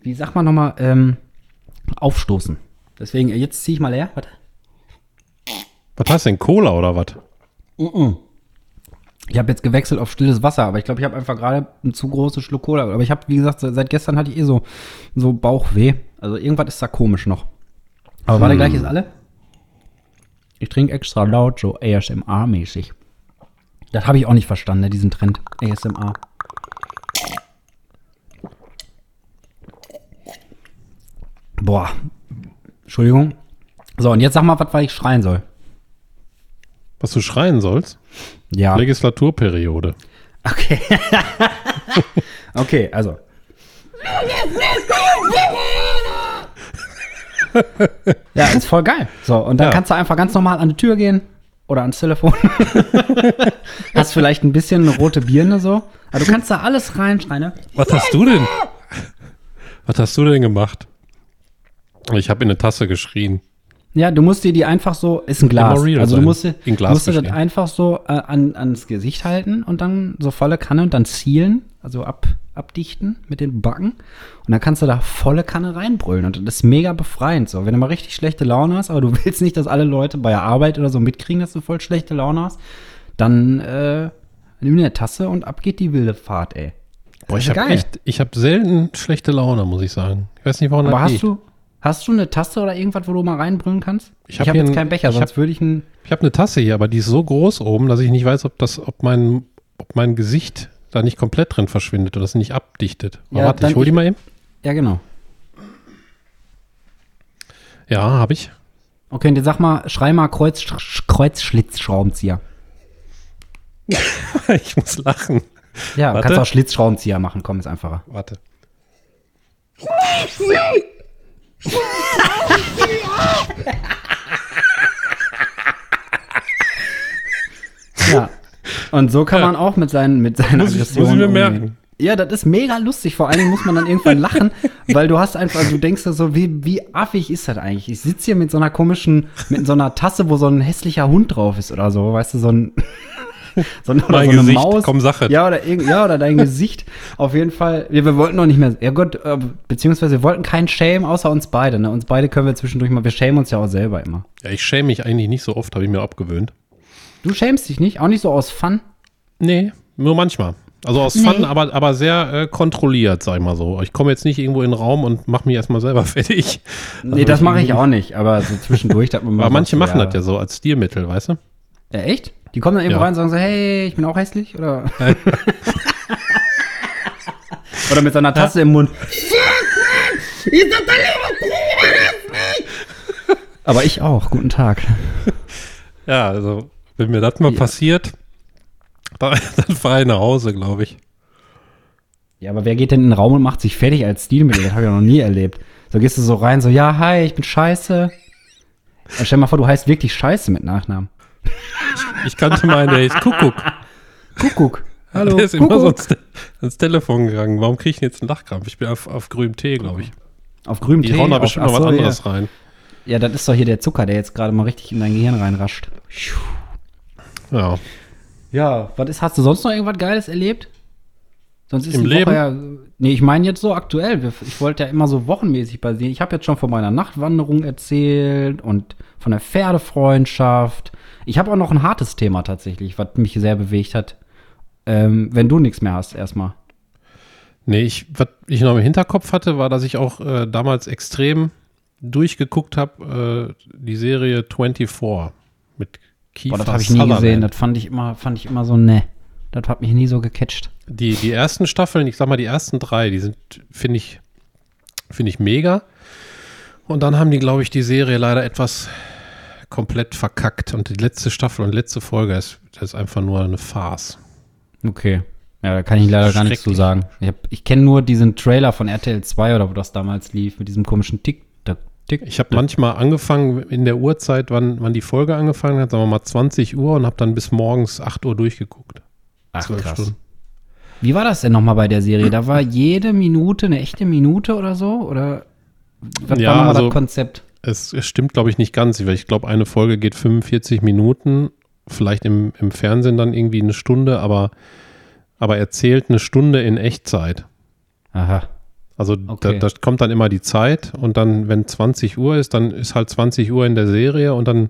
wie sagt man nochmal, ähm, aufstoßen. Deswegen, jetzt ziehe ich mal leer. Warte. Was hast du denn, Cola oder was? Mm -mm. Ich habe jetzt gewechselt auf stilles Wasser, aber ich glaube, ich habe einfach gerade einen zu großen Schluck Cola. Aber ich habe, wie gesagt, seit gestern hatte ich eh so, so Bauchweh. Also irgendwas ist da komisch noch. Aber hm. warte, gleich ist alle. Ich trinke extra laut, so ASMR-mäßig. Das habe ich auch nicht verstanden, ne, diesen Trend. ASMR. Boah. Entschuldigung. So, und jetzt sag mal, was, ich schreien soll. Was du schreien sollst? Ja. Legislaturperiode. Okay. okay, also. ja, ist voll geil. So, und dann ja. kannst du einfach ganz normal an die Tür gehen oder ans Telefon. hast vielleicht ein bisschen eine rote Birne so. Aber du kannst da alles reinschreien, ne? Was hast du denn? Was hast du denn gemacht? Ich habe in eine Tasse geschrien. Ja, du musst dir die einfach so, ist ein Glas. Also du musst, dir, musst dir das einfach so äh, an, ans Gesicht halten und dann so volle Kanne und dann zielen, also ab, abdichten mit den Backen. Und dann kannst du da volle Kanne reinbrüllen. Und das ist mega befreiend. So, wenn du mal richtig schlechte Laune hast, aber du willst nicht, dass alle Leute bei der Arbeit oder so mitkriegen, dass du voll schlechte Laune hast, dann äh, nimm eine Tasse und ab geht die wilde Fahrt, ey. Boah, ich habe echt, ich habe selten schlechte Laune, muss ich sagen. Ich weiß nicht, warum aber das hast geht. Du, Hast du eine Tasse oder irgendwas, wo du mal reinbrüllen kannst? Ich habe hab jetzt keinen Becher, sonst würde ich einen. Ich habe eine Tasse hier, aber die ist so groß oben, dass ich nicht weiß, ob das, ob mein, ob mein Gesicht da nicht komplett drin verschwindet oder das nicht abdichtet. Ja, warte, ich hol die mal eben. Ja, genau. Ja, habe ich. Okay, und jetzt sag mal, schrei mal Kreuz, Kreuzschlitzschraubenzieher. ich muss lachen. Ja, Warte. kannst auch Schlitzschraubenzieher machen, komm, ist einfacher. Warte. ja. Und so kann ja. man auch mit seinen, mit seinen muss Aggressionen. Ich, muss ich mir merken. Ja, das ist mega lustig. Vor allen Dingen muss man dann irgendwann lachen, weil du hast einfach, du denkst so, wie, wie affig ist das eigentlich? Ich sitze hier mit so einer komischen, mit so einer Tasse, wo so ein hässlicher Hund drauf ist oder so, weißt du, so ein, so, oder mein so eine Gesicht, Maus. Komm, Sache. Ja, oder, ja, oder dein Gesicht. Auf jeden Fall. Wir, wir wollten noch nicht mehr. Ja Gott, äh, beziehungsweise wir wollten keinen Shame außer uns beide. Ne? Uns beide können wir zwischendurch mal. Wir schämen uns ja auch selber immer. Ja, ich schäme mich eigentlich nicht so oft, habe ich mir abgewöhnt. Du schämst dich nicht? Auch nicht so aus Fun? Nee, nur manchmal. Also aus nee. Fun, aber, aber sehr äh, kontrolliert, sag ich mal so. Ich komme jetzt nicht irgendwo in den Raum und mache mich erstmal selber fertig. Nee, also das mache ich auch nicht, aber so zwischendurch. aber manche so, machen ja. das ja so als Stilmittel, weißt du? Ja, echt? Die kommen dann irgendwo ja. rein und sagen so, hey, ich bin auch hässlich, oder? oder mit so einer Tasse ja. im Mund. Aber ich auch, guten Tag. Ja, also, wenn mir das mal ja. passiert, dann, dann fahre ich nach Hause, glaube ich. Ja, aber wer geht denn in den Raum und macht sich fertig als Stilmittel? Das habe ich noch nie erlebt. So gehst du so rein, so, ja, hi, ich bin scheiße. Und stell dir mal vor, du heißt wirklich scheiße mit Nachnamen. Ich kannte meinen, der ist Kuckuck. Kuckuck. Hallo. Der ist Kuckuck. immer so ans, ans, Telefon gegangen. Warum kriege ich denn jetzt einen Lachkrampf? Ich bin auf, auf grünem Tee, glaube ich. Auf grünem Tee? Die hauen da bestimmt noch was anderes ja. rein. Ja, das ist doch hier der Zucker, der jetzt gerade mal richtig in dein Gehirn reinrascht. Ja. Ja, was ist, hast du sonst noch irgendwas Geiles erlebt? Sonst ist Im die Leben? Woche ja. Nee, ich meine jetzt so aktuell. Ich wollte ja immer so wochenmäßig basieren. Ich habe jetzt schon von meiner Nachtwanderung erzählt und von der Pferdefreundschaft. Ich habe auch noch ein hartes Thema tatsächlich, was mich sehr bewegt hat. Ähm, wenn du nichts mehr hast, erstmal. Nee, ich, was ich noch im Hinterkopf hatte, war, dass ich auch äh, damals extrem durchgeguckt habe, äh, die Serie 24 mit Kiefer Boah, das habe ich nie gesehen. Das fand ich immer, fand ich immer so, ne. Das hat mich nie so gecatcht. Die, die ersten Staffeln, ich sag mal, die ersten drei, die sind, finde ich, finde ich mega. Und dann haben die, glaube ich, die Serie leider etwas komplett verkackt. Und die letzte Staffel und letzte Folge ist, ist einfach nur eine Farce. Okay. Ja, da kann ich leider gar nichts zu sagen. Ich, ich kenne nur diesen Trailer von RTL 2 oder wo das damals lief, mit diesem komischen Tick, Tick. Ich habe manchmal angefangen in der Uhrzeit, wann, wann die Folge angefangen hat, sagen wir mal 20 Uhr und habe dann bis morgens 8 Uhr durchgeguckt. Ach, krass. Stunden. Wie war das denn nochmal bei der Serie? Da war jede Minute eine echte Minute oder so? Oder was Ja, war nochmal also- das Konzept? Es, es stimmt, glaube ich, nicht ganz, weil ich glaube, eine Folge geht 45 Minuten, vielleicht im, im Fernsehen dann irgendwie eine Stunde, aber, aber er zählt eine Stunde in Echtzeit. Aha. Also Okay. da, da kommt dann immer die Zeit und dann, wenn 20 Uhr ist, dann ist halt 20 Uhr in der Serie und dann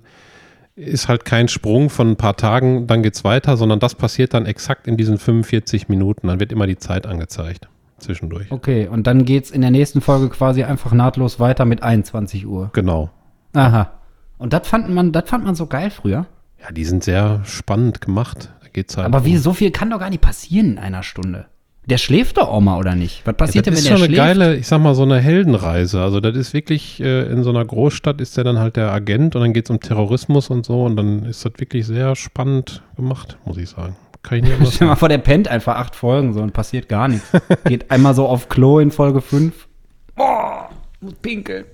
ist halt kein Sprung von ein paar Tagen, dann geht's weiter, sondern das passiert dann exakt in diesen 45 Minuten. Dann wird immer die Zeit angezeigt zwischendurch. Okay, und dann geht's in der nächsten Folge quasi einfach nahtlos weiter mit 21 Uhr. Genau. Aha. Und das fand man, das fand man so geil früher. Ja, die sind sehr spannend gemacht. Da geht's halt Aber wie um- so viel kann doch gar nicht passieren in einer Stunde. Der schläft doch auch mal, oder nicht? Was passiert das denn, ist wenn der schon eine schläft? geile, ich sag mal, so eine Heldenreise. Also das ist wirklich, äh, in so einer Großstadt ist der dann halt der Agent und dann geht es um Terrorismus und so und dann ist das wirklich sehr spannend gemacht, muss ich sagen. Kann ich nicht anders Stell mal vor, der pennt einfach acht Folgen so und passiert gar nichts. Geht einmal so auf Klo in Folge 5. Boah, muss pinkeln.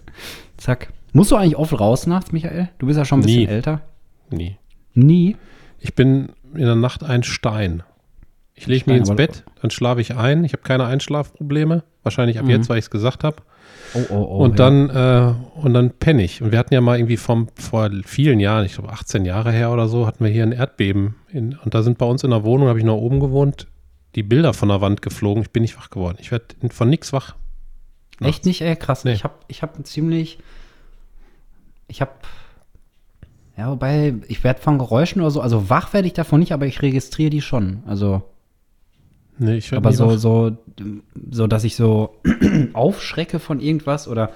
Zack. Musst du eigentlich oft raus nachts, Michael? Du bist ja schon ein bisschen Nie. älter. Nie. Nie. Ich bin in der Nacht ein Stein. Ich lege mich ins Bett, dann schlafe ich ein. Ich habe keine Einschlafprobleme. Wahrscheinlich ab Mhm. jetzt, weil ich es gesagt habe. Oh, oh, oh. und ja. dann äh, und dann penne ich. Und wir hatten ja mal irgendwie vom, vor vielen Jahren, ich glaube 18 Jahre her oder so, hatten wir hier ein Erdbeben. In, und da sind bei uns in der Wohnung, habe ich noch oben gewohnt, die Bilder von der Wand geflogen. Ich bin nicht wach geworden. Ich werde von nichts wach. Echt nicht, ey, krass. Nee. Ich habe ich hab ziemlich. Ich habe. Ja, wobei, ich werde von Geräuschen oder so, also wach werde ich davon nicht, aber ich registriere die schon. Also, Nee, ich aber so, so, so, dass ich so aufschrecke von irgendwas oder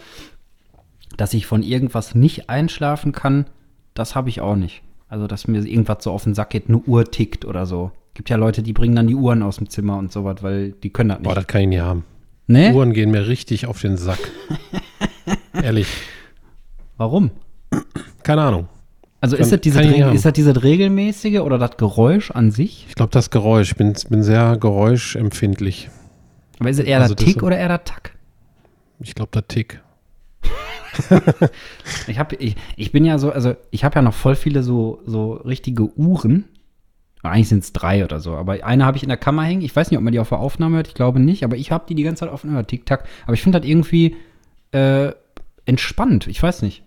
dass ich von irgendwas nicht einschlafen kann, das habe ich auch nicht. Also, dass mir irgendwas so auf den Sack geht, eine Uhr tickt oder so. Gibt ja Leute, die bringen dann die Uhren aus dem Zimmer und sowas, weil die können das nicht. Boah, das kann ich nie haben. ne? Uhren gehen mir richtig auf den Sack. Ehrlich. Warum? Keine Ahnung. Also ist das, diese, ist das dieses regelmäßige oder das Geräusch an sich? Ich glaube, das Geräusch. Ich bin, bin sehr geräuschempfindlich. Aber ist es eher Also der Tick oder eher der Tack? Ich glaube, der Tick. Ich, hab, ich, ich bin ja so, also ich habe ja noch voll viele so, so richtige Uhren. Eigentlich sind es drei oder so, aber eine habe ich in der Kammer hängen. Ich weiß nicht, ob man die auf der Aufnahme hört, ich glaube nicht, aber ich habe die die ganze Zeit offen gehört, Tick-Tack. Aber ich finde das irgendwie äh, entspannt, ich weiß nicht.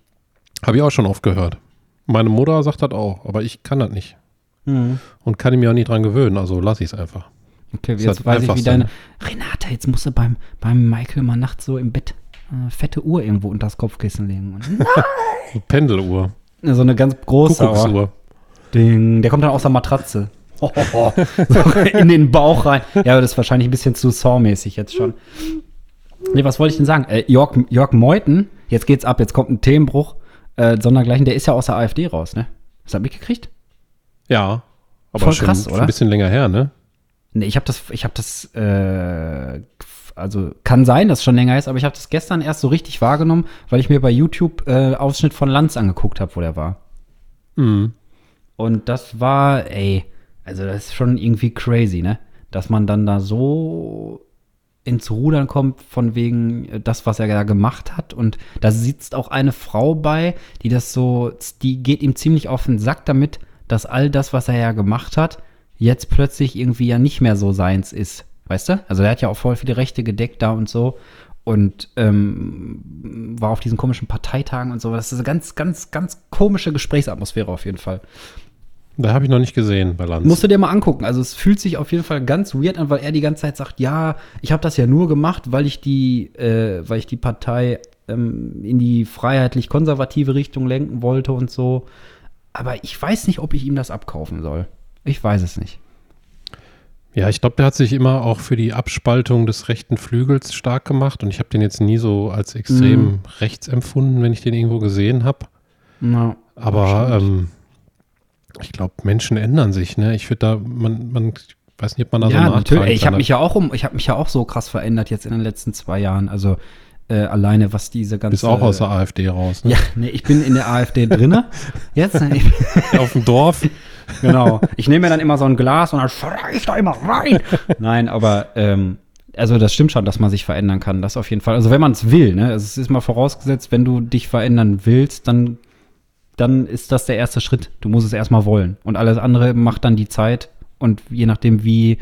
Habe ich auch schon oft gehört. Meine Mutter sagt das auch, aber ich kann das nicht. Mhm. Und kann ich mir auch nicht dran gewöhnen, also lasse ich es einfach. Okay, jetzt halt weiß ich, wie deine. ne? Renate, jetzt musst du beim, beim Michael mal nachts so im Bett äh, fette Uhr irgendwo unter das Kopfkissen legen. So Pendeluhr, so eine ganz große. Kuckucksuhr. Ding, der kommt dann aus der Matratze. so in den Bauch rein. Ja, aber das ist wahrscheinlich ein bisschen zu Saw-mäßig jetzt schon. Nee, was wollte ich denn sagen? Äh, Jörg, Jörg Meuthen, jetzt geht's ab, jetzt kommt ein Themenbruch. Äh, Sondergleichen, der ist ja aus der AfD raus, ne? Hast du das mitgekriegt? Ja, aber Voll schon, krass, schon oder? ein bisschen länger her, ne? Nee, ich habe das, ich habe das, äh, also kann sein, dass es schon länger ist, aber ich habe das gestern erst so richtig wahrgenommen, weil ich mir bei YouTube äh, Ausschnitt von Lanz angeguckt habe, wo der war. Mhm. Und das war, ey, also das ist schon irgendwie crazy, ne? Dass man dann da so ins Rudern kommt von wegen äh, das, was er da gemacht hat. Und da sitzt auch eine Frau bei, die das so, die geht ihm ziemlich auf den Sack damit, dass all das, was er ja gemacht hat, jetzt plötzlich irgendwie ja nicht mehr so seins ist. Weißt du? Also er hat ja auch voll viele Rechte gedeckt da und so. Und ähm, war auf diesen komischen Parteitagen und so. Das ist eine ganz, ganz, ganz komische Gesprächsatmosphäre auf jeden Fall. Da habe ich noch nicht gesehen bei Lanz. Musst du dir mal angucken. Also es fühlt sich auf jeden Fall ganz weird an, weil er die ganze Zeit sagt, ja, ich habe das ja nur gemacht, weil ich die, äh, weil ich die Partei ähm, in die freiheitlich-konservative Richtung lenken wollte und so. Aber ich weiß nicht, ob ich ihm das abkaufen soll. Ich weiß es nicht. Ja, ich glaube, der hat sich immer auch für die Abspaltung des rechten Flügels stark gemacht und ich habe den jetzt nie so als extrem Mhm. rechts empfunden, wenn ich den irgendwo gesehen habe. Ja, Aber ähm, ich glaube, Menschen ändern sich, ne? Ich würde da, man, man, weiß nicht, ob man da so ja, natürlich. Ey, Ich habe mich ja auch um, ich habe mich ja auch so krass verändert jetzt in den letzten zwei Jahren. Also äh, alleine was diese ganze. Bist auch aus der AfD raus, ne? Ja, nee, ich bin in der AfD drinne. Jetzt. Ich, Auf dem Dorf. Genau. Ich nehme mir dann immer so ein Glas und dann schrei ich da immer rein. Nein, aber ähm, Also das stimmt schon, dass man sich verändern kann, das auf jeden Fall. Also wenn man es will, ne? Also es ist mal vorausgesetzt, wenn du dich verändern willst, dann, dann ist das der erste Schritt. Du musst es erstmal wollen. Und alles andere macht dann die Zeit und je nachdem, wie,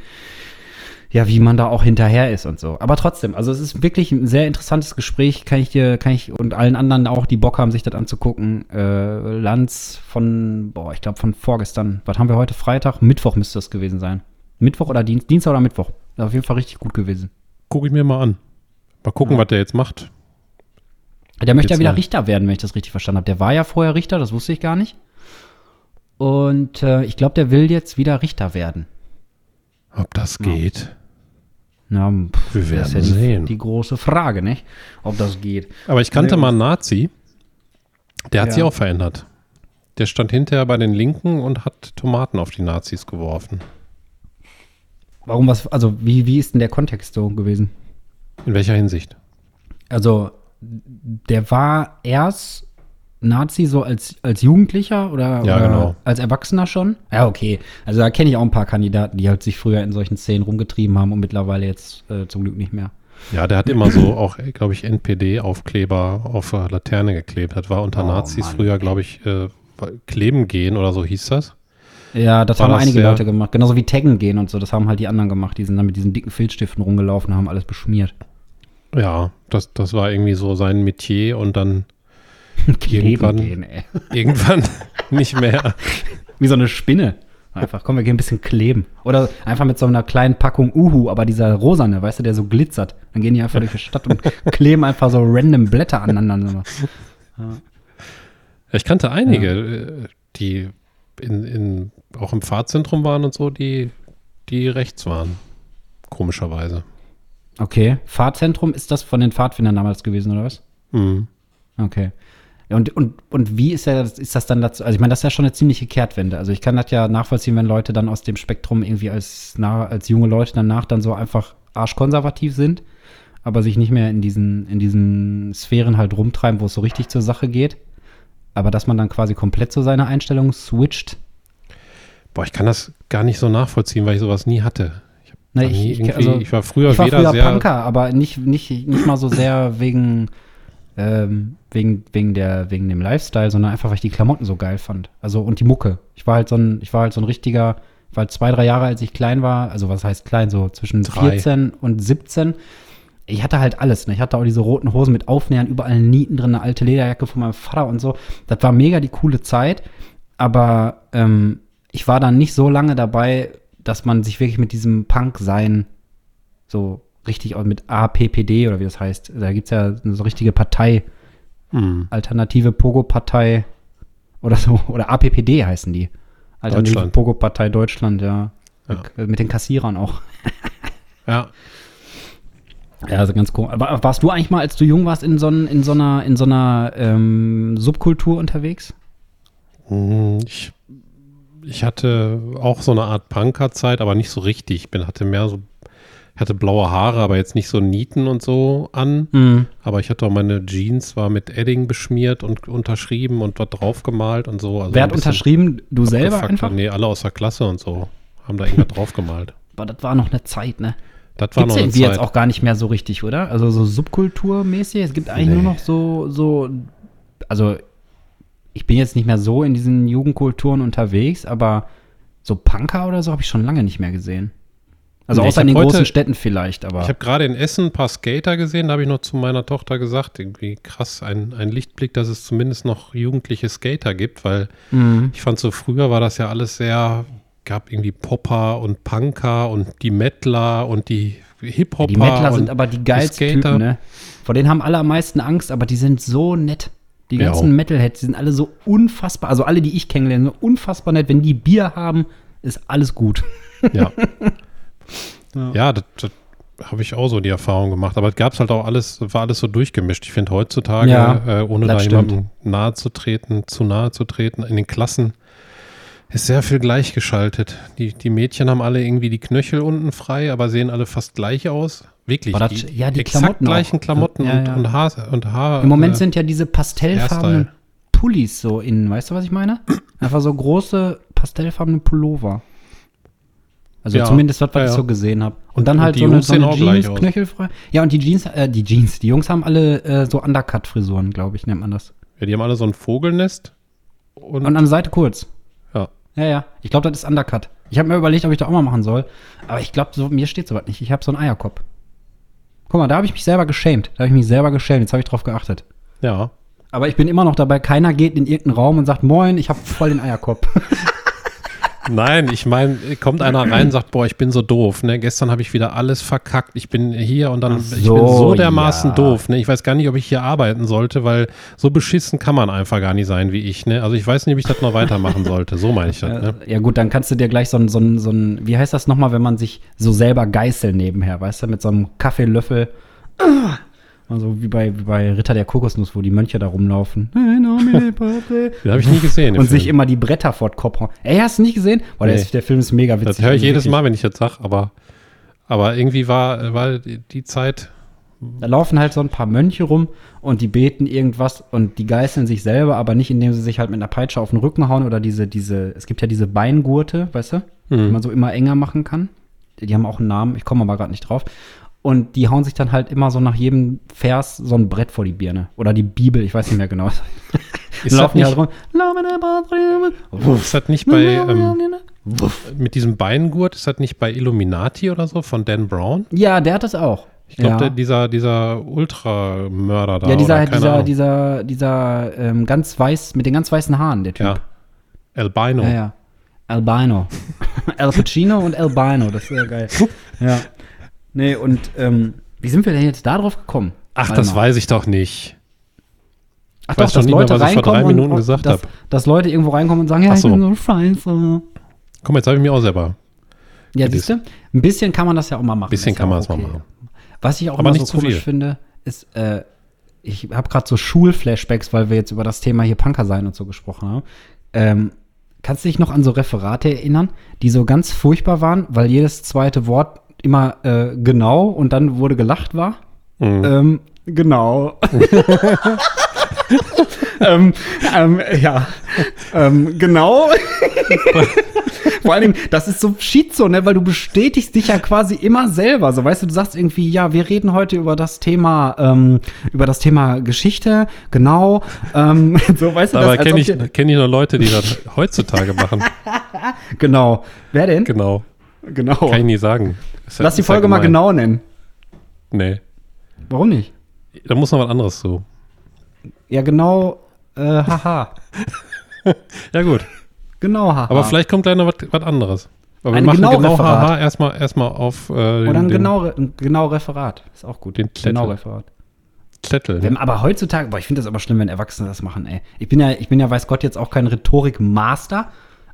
ja, wie man da auch hinterher ist und so. Aber trotzdem, also es ist wirklich ein sehr interessantes Gespräch, kann ich dir, kann ich und allen anderen auch, die Bock haben, sich das anzugucken. Äh, Lanz von, boah, ich glaube von vorgestern. Was haben wir heute? Freitag? Mittwoch müsste das gewesen sein. Mittwoch oder Dienst, Dienstag oder Mittwoch. Das ist auf jeden Fall richtig gut gewesen. Gucke ich mir mal an. Mal gucken, Ja. was der jetzt macht. Der möchte ja wieder. Richter werden, wenn ich das richtig verstanden habe. Der war ja vorher Richter, das wusste ich gar nicht. Und äh, ich glaube, der will jetzt wieder Richter werden. Ob das geht. Na, pff, Wir das werden ist ja die, sehen. die große Frage, nicht? Ob das geht. Aber ich kannte Nee, mal einen Nazi, der hat Ja. sich auch verändert. Der stand hinterher bei den Linken und hat Tomaten auf die Nazis geworfen. Warum was, also wie, wie ist denn der Kontext so gewesen? In welcher Hinsicht? Also, der war erst Nazi so als, als Jugendlicher oder, Ja, oder genau. als Erwachsener schon? Ja, okay. Also da kenne ich auch ein paar Kandidaten, die halt sich früher in solchen Szenen rumgetrieben haben und mittlerweile jetzt äh, zum Glück nicht mehr. Ja, der hat immer so auch, glaube ich, NPD-Aufkleber auf Laterne geklebt. Das war unter Oh, Nazis Mann, früher, glaube ich, äh, kleben gehen oder so hieß das. Ja, das War haben das einige Leute gemacht. Genauso wie Taggen gehen und so. Das haben halt die anderen gemacht. Die sind dann mit diesen dicken Filzstiften rumgelaufen und haben alles beschmiert. Ja, das, das war irgendwie so sein Metier und dann Irgendwann- gehen, irgendwann nicht mehr. Wie so eine Spinne. Einfach, komm, wir gehen ein bisschen kleben. Oder einfach mit so einer kleinen Packung Uhu, aber dieser rosane, weißt du, der so glitzert. Dann gehen die einfach durch die Stadt und kleben einfach so random Blätter aneinander. Ich kannte einige, äh, die in, in, auch im Fahrzentrum waren und so, die, die rechts waren. Komischerweise. Okay. Fahrzentrum, ist das von den Pfadfindern damals gewesen, oder was? Mhm. Okay. Und, und, und wie ist, ja, ist das dann dazu? Also, ich meine, das ist ja schon eine ziemliche Kehrtwende. Also, ich kann das ja nachvollziehen, wenn Leute dann aus dem Spektrum irgendwie als, na, als junge Leute danach dann so einfach arschkonservativ sind, aber sich nicht mehr in diesen, in diesen Sphären halt rumtreiben, wo es so richtig zur Sache geht. Aber dass man dann quasi komplett so seine Einstellung switcht. Boah, ich kann das gar nicht so nachvollziehen, weil ich sowas nie hatte. Ich, Ne, ich- irgendwie, also, ich war früher Ich war früher sehr. Punker, aber nicht, nicht, nicht mal so sehr wegen, ähm, wegen, wegen, der, wegen dem Lifestyle, sondern einfach, weil ich die Klamotten so geil fand. Also und die Mucke. Ich war halt so ein, ich war halt so ein richtiger, ich war halt zwei, drei Jahre, als ich klein war, also was heißt klein, so zwischen Drei. 14 und 17. Ich hatte halt alles, ne? Ich hatte auch diese roten Hosen mit Aufnähern, überall Nieten drin, eine alte Lederjacke von meinem Vater und so. Das war mega die coole Zeit. Aber ähm, ich war dann nicht so lange dabei, dass man sich wirklich mit diesem Punk-Sein so richtig auch mit APPD oder wie das heißt. Da gibt es ja eine so richtige Partei, Mhm. Alternative Pogo-Partei oder so, oder APPD heißen die. Alternative. Pogo-Partei Deutschland, ja. Ja. Mit den Kassierern auch. Ja, Ja, also ganz cool. Aber warst du eigentlich mal, als du jung warst, in so, in so einer, in so einer ähm, Subkultur unterwegs? Mhm, Ich, ich hatte auch so eine Art Punker-Zeit, aber nicht so richtig. Ich bin, hatte mehr so, hatte blaue Haare, aber jetzt nicht so Nieten und so an. Mhm. Aber ich hatte auch meine Jeans, war mit Edding beschmiert und unterschrieben und dort drauf gemalt und so. Also Wer hat unterschrieben? Du selber einfach? Nee, alle aus der Klasse und so haben da irgendwas drauf gemalt. Aber das war noch eine Zeit, ne? Das war Gibt's noch eine Zeit. jetzt auch gar nicht mehr so richtig, oder? Also so subkulturmäßig. Es gibt eigentlich Nee. nur noch so, so, also ich bin jetzt nicht mehr so in diesen Jugendkulturen unterwegs, aber so Punker oder so habe ich schon lange nicht mehr gesehen. Also Nee, außer in den heute- großen Städten vielleicht, aber. Ich habe gerade in Essen ein paar Skater gesehen, da habe ich noch zu meiner Tochter gesagt, irgendwie krass, ein, ein Lichtblick, dass es zumindest noch jugendliche Skater gibt, weil Mhm. ich fand so früher war das ja alles sehr, gab irgendwie Popper und Punker und die Mettler und die Hip-Hopper. Die Mettler sind aber die geilsten Skater. Typen, ne? Vor denen haben alle am meisten Angst, aber die sind so nett. Die Ja. ganzen Metalheads, die sind alle so unfassbar, also alle, die ich kennenlerne, so unfassbar nett. Wenn die Bier haben, ist alles gut. Ja. Ja. ja, das, das habe ich auch so die Erfahrung gemacht. Aber es gab halt auch alles, war alles so durchgemischt. Ich finde heutzutage, Ja, äh, ohne da das jemandem nahe zu treten, zu nahe zu treten, in den Klassen ist sehr viel gleichgeschaltet. Die, die Mädchen haben alle irgendwie die Knöchel unten frei, aber sehen alle fast gleich aus. Wirklich. Aber das- ja, die exakt Klamotten gleichen Klamotten Ja, und, ja. und Haar. Und Haar Im Moment äh, sind ja diese pastellfarbenen Hairstyle. Pullis so innen, weißt du, was ich meine? Einfach so große pastellfarbene Pullover. Also Ja, zumindest das, was ja, ich so gesehen habe. Und dann Und halt die so eine, so eine Jeans, knöchelfrei. Ja, und die Jeans, äh, die Jeans, die Jungs haben alle äh, so Undercut-Frisuren, glaube ich, nennt man das. Ja, die haben alle so ein Vogelnest. Und, Und an der Seite kurz. ja. Ja, ja. Ich glaube, das ist Undercut. Ich habe mir überlegt, ob ich das auch mal machen soll. Aber ich glaube, so, mir steht sowas nicht. Ich habe so einen Eierkopf. Guck mal, da habe ich mich selber geschämt. Da habe ich mich selber geschämt. Jetzt habe ich drauf geachtet. ja. Aber ich bin immer noch dabei, keiner geht in irgendeinen Raum und sagt, moin, ich habe voll den Eierkopf. Nein, ich meine, kommt einer rein und sagt, boah, ich bin so doof, ne? Gestern habe ich wieder alles verkackt. Ich bin hier und dann, Ach ich so, bin so dermaßen ja. doof, ne? Ich weiß gar nicht, ob ich hier arbeiten sollte, weil so beschissen kann man einfach gar nicht sein wie ich, ne? Also ich weiß nicht, ob ich das noch weitermachen sollte. So meine ich das, ne? ja gut, dann kannst du dir gleich so ein, so ein, so ein wie heißt das nochmal, wenn man sich so selber geißelt nebenher, weißt du, mit so einem Kaffeelöffel. Also wie bei, wie bei Ritter der Kokosnuss, wo die Mönche da rumlaufen. Den habe ich nie gesehen. Und sich Film. immer die Bretter vor den Kopf hauen. Ey, hast du nicht gesehen? Boah, der, Nee. ist, der Film ist mega witzig. Das höre ich Also jedes wirklich. Mal, wenn ich das sage, aber, aber irgendwie war, war die Zeit. Da laufen halt so ein paar Mönche rum und die beten irgendwas und die geißeln sich selber, aber nicht, indem sie sich halt mit einer Peitsche auf den Rücken hauen oder diese, diese, es gibt ja diese Beingurte, weißt du, die man so immer enger machen kann. Die haben auch einen Namen, ich komme aber gerade nicht drauf. Und die hauen sich dann halt immer so nach jedem Vers so ein Brett vor die Birne. Oder die Bibel, ich weiß nicht mehr genau. Ist laufen die halt rum. Ist das nicht bei, ähm, mit diesem Beingurt, ist das nicht bei Illuminati oder so von Dan Brown? Ja, der hat das auch. Ich glaube, ja. dieser, dieser Ultramörder da. ja, dieser, dieser, dieser, dieser ähm, ganz weiß, mit den ganz weißen Haaren, der Typ. Ja. Albino. Ja, ja. Albino. Al Pacino und Albino, das ist ja geil. Ja. Nee, und ähm, wie sind wir denn jetzt da drauf gekommen? Ach, Warte das mal. weiß ich doch nicht. Ach weiß doch nicht mehr, was ich vor drei Minuten gesagt dass, hab. dass Leute irgendwo reinkommen und sagen, ja, Ach ich so. bin so scheiße. Komm, jetzt habe ich mir auch selber. Ja, Das siehst du? Ein bisschen kann man das ja auch mal machen. Ein bisschen kann man auch es mal machen. Was ich auch Aber immer nicht so zu komisch viel. finde, ist, äh, ich habe gerade so Schulflashbacks, weil wir jetzt über das Thema hier Punker sein und so gesprochen haben. Ähm, kannst du dich noch an so Referate erinnern, die so ganz furchtbar waren, weil jedes zweite Wort immer äh, genau und dann wurde gelacht war? Mhm. Ähm, genau. ähm, ähm, ja, ähm, genau. Vor allen Dingen, das ist so Schizo, ne, weil du bestätigst dich ja quasi immer selber. So, weißt du, du sagst irgendwie, ja, wir reden heute über das Thema, ähm, über das Thema Geschichte, genau. Ähm, so, weißt du, Aber kenne ich, kenn ich nur Leute, die das heutzutage machen. Genau. Wer denn? Genau. Genau. Kann ich nie sagen. Ist ja- Lass die ja Folge mal genau nennen. Nee. Warum nicht? Da muss noch was anderes zu. Ja, genau, äh, haha. Ja, gut. Genau, haha. Aber vielleicht kommt gleich noch was, anderes. Aber wir Ein machen genau genau Referat. haha erstmal erstmal auf äh, den, Oder ein genau, ein genau Referat. Ist auch gut. Den Zettel. genau Referat. Zettel. Wenn, Ne? aber heutzutage, boah, ich finde das aber schlimm, wenn Erwachsene das machen, ey. Ich bin ja, ich bin ja, weiß Gott, jetzt auch kein Rhetorik-Master,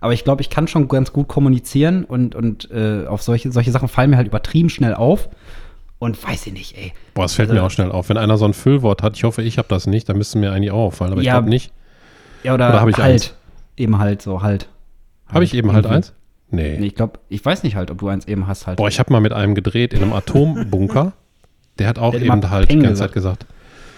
aber ich glaube, ich kann schon ganz gut kommunizieren und, und äh, auf solche, solche Sachen fallen mir halt übertrieben schnell auf. Und weiß ich nicht, ey. Boah, es fällt Also- mir auch schnell auf. Wenn einer so ein Füllwort hat, ich hoffe, ich habe das nicht, dann müsste mir eigentlich auch auffallen. Aber ich Ja, glaube nicht. Ja, oder, Oder ich halt. eins? Eben halt so, halt. Habe ich eben halt eins? Nee. Nee, ich glaube, ich weiß nicht halt, ob du eins eben hast halt. Boah, ich habe mal mit einem gedreht in einem Atombunker. Der hat auch Der eben halt die ganze Zeit gesagt.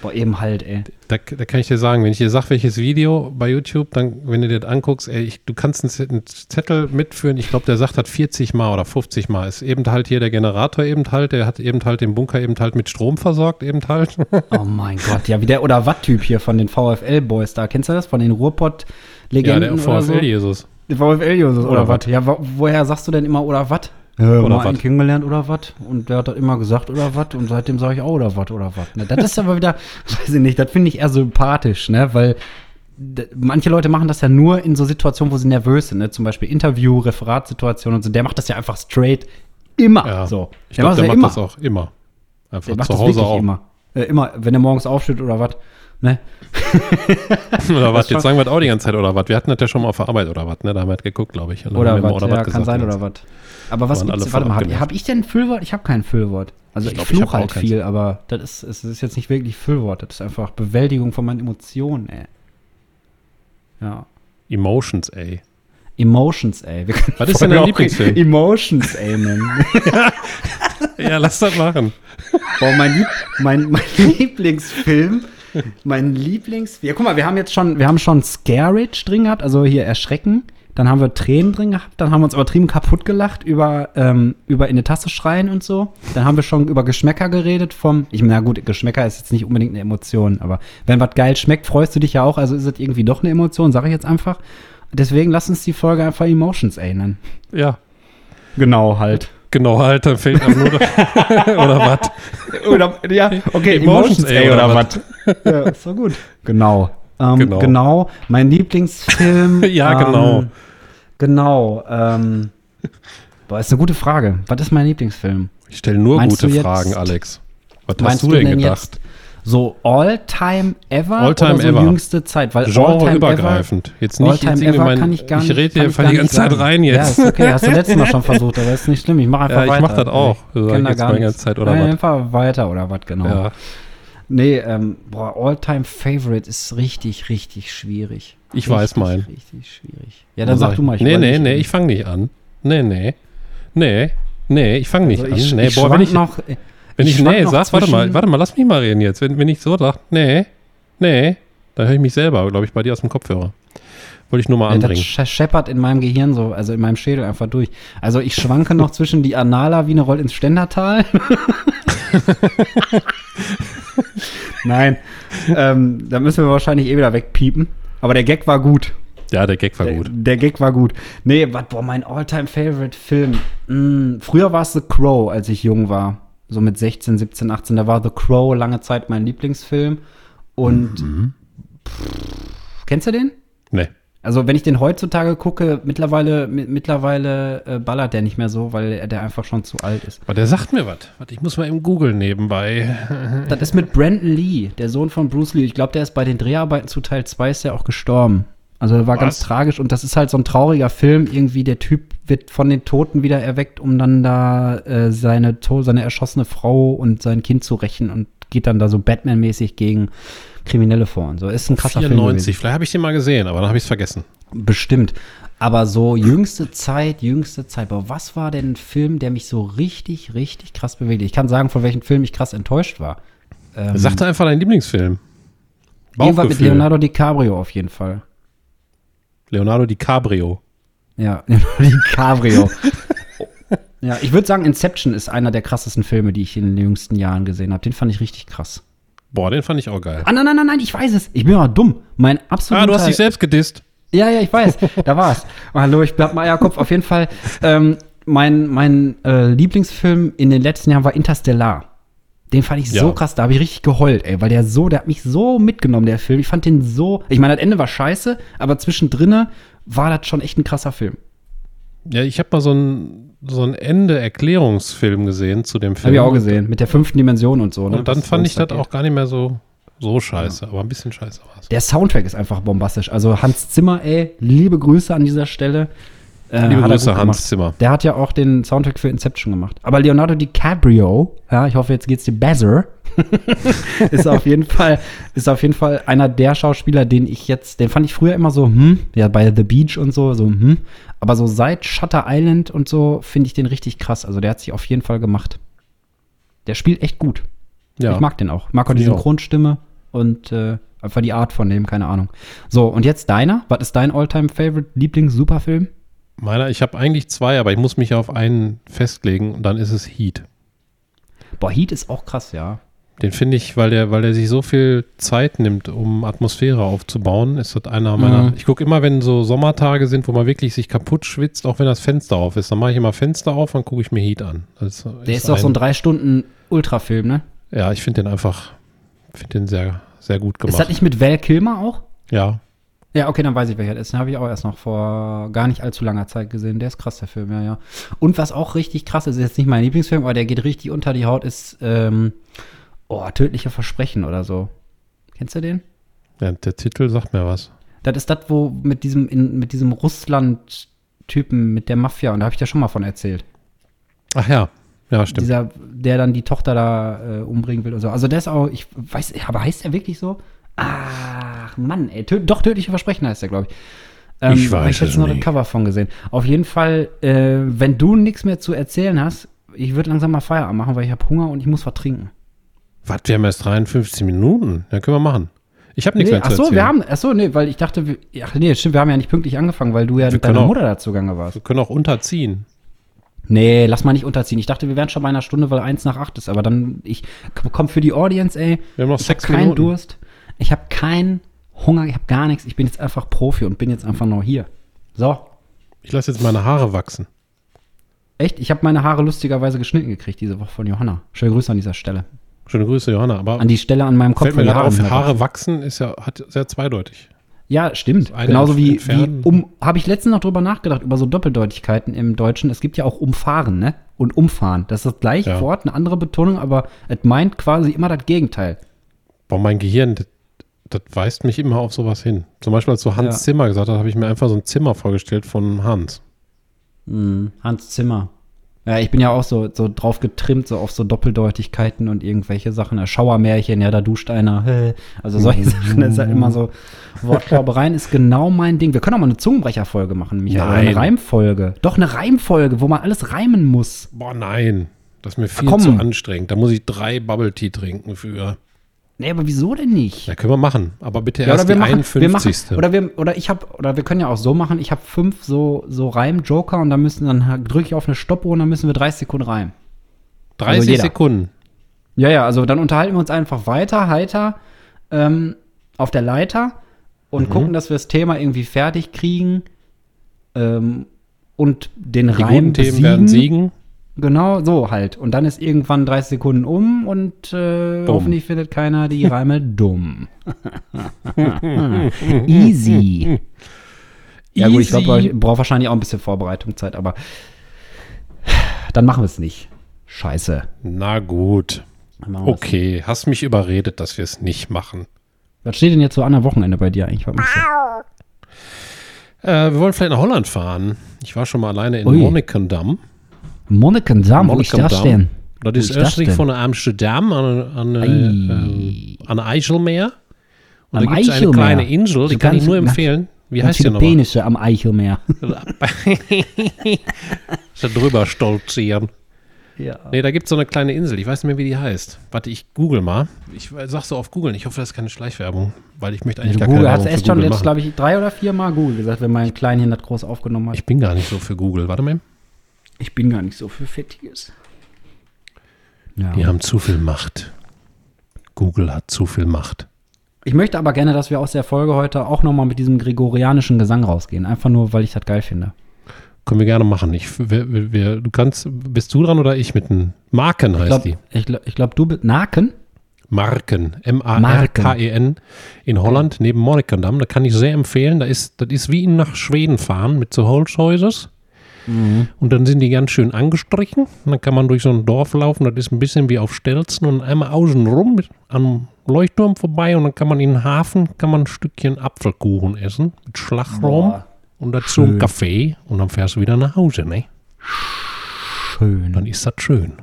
Boah, eben halt, ey. Da, da kann ich dir sagen, wenn ich dir sage, welches Video bei YouTube, dann, wenn du dir das anguckst, ey, ich, du kannst einen Zettel mitführen. Ich glaube, der sagt hat 40 Mal oder 50 Mal. Ist eben halt hier der Generator eben halt, der hat eben halt den Bunker eben halt mit Strom versorgt, eben halt. Oh mein Gott, ja, wie der oder Watt-Typ hier von den VfL-Boys da. Kennst du das? Von den ja, Ruhrpott-Legenden der oder so? VfL-Jesus. Oder, Oder was? wat? Ja, wo, woher sagst du denn immer oder was? Ja, Oder mal einen kennengelernt oder was? Und der hat das immer gesagt oder was? Und seitdem sage ich auch oder was oder was. Ne? Das ist aber wieder, weiß ich nicht, das finde ich eher sympathisch, ne? Weil manche Leute machen das ja nur in so Situationen, wo sie nervös sind, ne? Zum Beispiel Interview, Referatsituationen und so. Der macht das ja einfach straight immer Ja. so. Ich glaube, macht der das macht ja das auch immer. Einfach Der zu das Hause auch. immer. Äh, immer, wenn er morgens aufsteht oder was. Ne? Oder was? Jetzt sagen wir das auch die ganze Zeit oder was? Wir hatten das ja schon mal auf der Arbeit oder was, ne? Da haben wir halt geguckt, glaube ich. Oder was, ja, kann sein oder was. Aber was gibt's, warte mal, habe hab ich denn ein Füllwort? Ich habe kein Füllwort. Also Ich glaub, ich fluch hab auch halt viel, aber das ist, es ist jetzt nicht wirklich Füllwort. Das ist einfach Bewältigung von meinen Emotionen, ey. Ja. Emotions, ey. Emotions, ey. Was ist denn dein Lieblingsfilm? Emotions, ey, nennen. Ja, lass das machen. Boah, mein, Lieb mein, mein Lieblingsfilm, mein Lieblings... Ja, guck mal, wir haben jetzt schon, wir haben schon Scarage drin gehabt, also hier Erschrecken. dann haben wir Tränen drin gehabt, dann haben wir uns übertrieben kaputt gelacht über, ähm, über in die Tasse schreien und so. Dann haben wir schon über Geschmäcker geredet vom, ich meine, na gut, Geschmäcker ist jetzt nicht unbedingt eine Emotion, aber wenn was geil schmeckt, freust du dich ja auch, also ist es irgendwie doch eine Emotion, sage ich jetzt einfach. Deswegen lass uns die Folge einfach Emotions A nennen. Ja, Genau, halt. Genau, halt, dann fehlt einem nur oder was? Oder, ja, okay, Emotions A oder was? ja, ist doch gut. Genau. Ähm, Genau. genau. Mein Lieblingsfilm. Ja, genau. Ähm, genau. Ähm, boah, ist eine gute Frage. Was ist mein Lieblingsfilm? Ich stelle nur Meinst gute Fragen, Alex. Was hast du denn gedacht? So All-Time Ever All-Time oder so ever. jüngste Zeit? Weil Genreübergreifend. Jetzt nicht All-Time jetzt irgendwie Ever mein, kann ich gar nicht. rede hier ich voll gar die nicht ganze Zeit rein Ja, jetzt. ist okay. Hast du letztes Mal schon versucht, aber ist nicht schlimm. Ich mache einfach Ja, ich weiter. mach das auch. Ich Sag ich da gar Zeit, oder Ja, was? Einfach weiter oder was, genau. Ja. Nee, ähm, boah, All-Time Favorite ist richtig, richtig schwierig. Ich richtig, weiß meinen. Richtig schwierig. Ja, dann sag du mal. ich Nee, nee, nicht. nee, ich fange nicht an. Nee, nee. Nee, nee, ich fange nicht Also ich, an. Nee, ich boah, wenn ich, noch, wenn ich, schwank nee sag, warte mal, warte mal, lass mich mal reden jetzt. Wenn, wenn ich so sag, nee, nee, dann höre ich mich selber, glaube ich, bei dir aus dem Kopfhörer. Wollte ich nur mal das anbringen. sch- scheppert in meinem Gehirn so, also in meinem Schädel einfach durch. Also ich schwanke noch zwischen die Anala-Lawine rollt ins Ständertal. Nein, ähm, da müssen wir wahrscheinlich eh wieder wegpiepen. Aber der Gag war gut. Ja, der Gag war Der, gut. der Gag war gut. Nee, wat, boah, mein All-Time-Favorite-Film. Mm, früher war es The Crow, als ich jung war. So mit 16, 17, 18. Da war The Crow lange Zeit mein Lieblingsfilm. Und Mhm. pff, kennst du den? Nee. Also wenn ich den heutzutage gucke, mittlerweile, mi- mittlerweile äh, ballert der nicht mehr so, weil er- der einfach schon zu alt ist. Aber der sagt mir was. Warte, ich muss mal eben googeln nebenbei. Das ist mit Brandon Lee, der Sohn von Bruce Lee. Ich glaube, der ist bei den Dreharbeiten zu Teil 2 ist der auch gestorben. Also er war Was? ganz tragisch und das ist halt so ein trauriger Film. Irgendwie der Typ wird von den Toten wieder erweckt, um dann da äh, seine, seine erschossene Frau und sein Kind zu rächen und geht dann da so Batman-mäßig gegen Kriminelle vor und so. Ist ein krasser Film. 94, gewesen. vielleicht habe ich den mal gesehen, aber dann habe ich es vergessen. Bestimmt. Aber so jüngste Zeit, jüngste Zeit. Aber was war denn ein Film, der mich so richtig, richtig krass bewegt? Ich kann sagen, von welchem Film ich krass enttäuscht war. Ähm, Sag doch einfach deinen Lieblingsfilm. irgendwas mit. Leonardo DiCaprio auf jeden Fall. Leonardo DiCaprio. Ja, Leonardo DiCaprio. ja, ich würde sagen, Inception ist einer der krassesten Filme, die ich in den jüngsten Jahren gesehen habe. Den fand ich richtig krass. Boah, den fand ich auch geil. Ah, nein, nein, nein, nein, ich weiß es. Ich bin aber dumm. Mein absoluter Ah, du hast dich selbst gedisst. Ja, ja, ich weiß. Da war's. Oh, hallo, ich bleib mal Eierkopf. Auf jeden Fall. Ähm, mein mein äh, Lieblingsfilm in den letzten Jahren war Interstellar. Den fand ich so Ja. krass. Da habe ich richtig geheult, ey, weil der so, der hat mich so mitgenommen, der Film. Ich fand den so. Ich meine, das Ende war scheiße, aber zwischendrin war das schon echt ein krasser Film. Ja, ich habe mal so ein, so ein Ende-Erklärungsfilm gesehen zu dem Film. Habe ich auch gesehen. Mit der fünften Dimension und so. Ne? Und dann Was- fand ich da das geht. auch gar nicht mehr so, so scheiße, aber ein bisschen scheiße war es. Der Soundtrack ist einfach bombastisch. Also Hans Zimmer, ey, liebe Grüße an dieser Stelle. Äh, Liebe Grüße, Hans. Zimmer. Der hat ja auch den Soundtrack für Inception gemacht. Aber Leonardo DiCaprio, ja, ich hoffe, jetzt geht's dir besser, ist auf jeden Fall, ist auf jeden Fall einer der Schauspieler, den ich jetzt, den fand ich früher immer so, hm, ja, bei The Beach und so, so, hm. Aber so seit Shutter Island und so finde ich den richtig krass. Also der hat sich auf jeden Fall gemacht. Der spielt echt gut. Ja. Ich mag den auch. Mag auch die. Synchronstimme und äh, einfach die Art von dem, keine Ahnung. So, und jetzt deiner? Was ist dein All-Time-Favorite, Lieblings-Superfilm? Meiner, ich habe eigentlich zwei, aber ich muss mich auf einen festlegen und dann ist es Heat. Boah, Heat ist auch krass, ja. Den finde ich, weil der, weil der sich so viel Zeit nimmt, um Atmosphäre aufzubauen, ist das einer meiner. Mhm. Ich gucke immer, wenn so Sommertage sind, wo man wirklich sich kaputt schwitzt, auch wenn das Fenster auf ist, dann mache ich immer Fenster auf und gucke ich mir Heat an. Das Der ist doch so ein drei Stunden Ultrafilm, ne? Ja, ich finde den einfach, finde den sehr, sehr gut Ist das gemacht. nicht mit Val Kilmer auch? Ja, Ja, okay, dann weiß ich, welcher das ist. Den habe ich auch erst noch vor gar nicht allzu langer Zeit gesehen. Der ist krass, der Film, ja, ja. Und was auch richtig krass ist, ist jetzt nicht mein Lieblingsfilm, aber der geht richtig unter die Haut, ist, ähm, oh, Tödliche Versprechen oder so. Kennst du den? ja, der Titel sagt mir was. Das ist das, wo mit diesem, in, mit diesem Russland-Typen, mit der Mafia, und da habe ich dir schon mal von erzählt. Ach ja, ja, stimmt. Dieser, der dann die Tochter da äh, umbringen will und so. Also der ist auch, ich weiß, aber heißt er wirklich so? Ach, Mann, ey, tö doch tödliche Versprechen heißt der, glaube ich. Ähm, Ich hab weiß ich jetzt es noch nicht. Cover von gesehen. Auf jeden Fall, äh, wenn du nichts mehr zu erzählen hast, ich würde langsam mal Feierabend machen, weil ich habe Hunger und ich muss was trinken. Was, wir haben erst 53 Minuten. Ja, können wir machen. Ich habe nichts Nee, mehr zu ach so, erzählen. wir haben, ach so, nee, weil ich dachte, wir, ach nee, stimmt, wir haben ja nicht pünktlich angefangen, weil du ja Wir mit deiner auch- Mutter da zugange warst. wir können auch unterziehen. Nee, lass mal nicht unterziehen. Ich dachte, wir wären schon bei einer Stunde, weil eins nach acht ist. Aber dann, ich komm für die Audience, ey. Wir haben noch ich hab sechs keinen Minuten. Durst. Ich habe keinen Hunger, ich habe gar nichts. Ich bin jetzt einfach Profi und bin jetzt einfach nur hier. So, Ich lasse jetzt meine Haare wachsen. echt? Ich habe meine Haare lustigerweise geschnitten gekriegt diese Woche von Johanna. Schöne Grüße an dieser Stelle. Schöne Grüße, Johanna. Aber An die Stelle an meinem Kopf. fällt mir die gerade auf, Haare wachsen. ist ja hat sehr zweideutig. Ja, stimmt. Genauso wie, wie entfernen. um, habe ich letztens noch drüber nachgedacht, über so Doppeldeutigkeiten im Deutschen. Es gibt ja auch umfahren, ne? Und umfahren. Das ist das gleiche Ja. Wort, eine andere Betonung, aber es meint quasi immer das Gegenteil. Boah, mein Gehirn, das, weist mich immer auf sowas hin. Zum Beispiel, als du Hans Ja. Zimmer gesagt hast, habe ich mir einfach so ein Zimmer vorgestellt von Hans. Mhm. Hans Zimmer. Ja, ich bin ja auch so, so drauf getrimmt, so auf so Doppeldeutigkeiten und irgendwelche Sachen. Schauermärchen, ja, da duscht einer. Also solche Sachen, das ist halt immer so. Wortklaubereien ist genau mein Ding. Wir können auch mal eine Zungenbrecherfolge machen, Michael. Nein. eine Reimfolge. Doch, eine Reimfolge, wo man alles reimen muss. Boah, nein. Das ist mir viel komm. zu anstrengend. Da muss ich drei Bubble Tea trinken für. Nee, aber wieso denn nicht? Ja, können wir machen. Aber bitte Ja, erst oder wir die machen, wir machen 51. oder wir oder ich habe oder wir können ja auch so machen, ich habe fünf so so Reim Joker und dann müssen dann drücke ich auf eine Stoppuhr und dann müssen wir 30 Sekunden reimen. 30 also. Sekunden. Ja, ja, also dann unterhalten wir uns einfach weiter, heiter, ähm, auf der Leiter und gucken, dass wir das Thema irgendwie fertig kriegen ähm, und den Die Reim guten Themen besiegen. werden siegen. Genau, so halt. Und dann ist irgendwann 30 Sekunden um und äh, hoffentlich findet keiner die Reime dumm. Easy. Ja gut, ich glaube, ich brauche wahrscheinlich auch ein bisschen Vorbereitungszeit, aber dann machen wir es nicht. Scheiße. Na gut. Okay, hast mich überredet, dass wir es nicht machen. Was steht denn jetzt so an der Wochenende bei dir eigentlich? Was machst du? Äh, wir wollen vielleicht nach Holland fahren. Ich war schon mal alleine in Ui. Monnikendam. Monnikendam, wo ist das denn? Das Wo ist östlich von Amsterdam an, an, äh, an Eiselmeer. Und Am da gibt es eine kleine Insel, die So kann ich nur empfehlen. Wie heißt die nochmal? Penisse am Eichelmeer. so drüber stolzieren. ja. Nee, da gibt es so eine kleine Insel. Ich weiß nicht mehr, wie die heißt. Warte, ich google mal. Ich sag so auf googeln. Ich hoffe, das ist keine Schleichwerbung, weil ich möchte eigentlich Du gar Google keine hast Werbung erst schon Google jetzt, glaube ich, drei oder vier Mal Google gesagt, wenn mein Kleinchen das groß aufgenommen hat. Ich bin gar nicht so für Google. Warte mal. Ich bin gar nicht so für Fettiges. Ja. Die haben zu viel Macht. Google hat zu viel Macht. Ich möchte aber gerne, dass wir aus der Folge heute auch nochmal mit diesem gregorianischen Gesang rausgehen. Einfach nur, weil ich das geil finde. Können wir gerne machen. Ich, wir, wir, du kannst, bist du dran oder ich mit den Marken heißt Ich glaube, die? ich glaub, ich glaub, du bist Naken? Marken. M-A-R-K-E-N. E In Holland neben Monnikendam. Da kann ich sehr empfehlen. Da ist, das ist wie nach Schweden fahren mit so Holzhäusers. Und dann sind die ganz schön angestrichen. Und dann kann man durch so ein Dorf laufen. Das ist ein bisschen wie auf Stelzen und einmal außen rum am Leuchtturm vorbei. Und dann kann man in den Hafen kann man ein Stückchen Apfelkuchen essen mit Schlagrohm. Boah, und dazu ein. Kaffee. Und dann fährst du wieder nach Hause, ne? Schön. Dann ist das schön.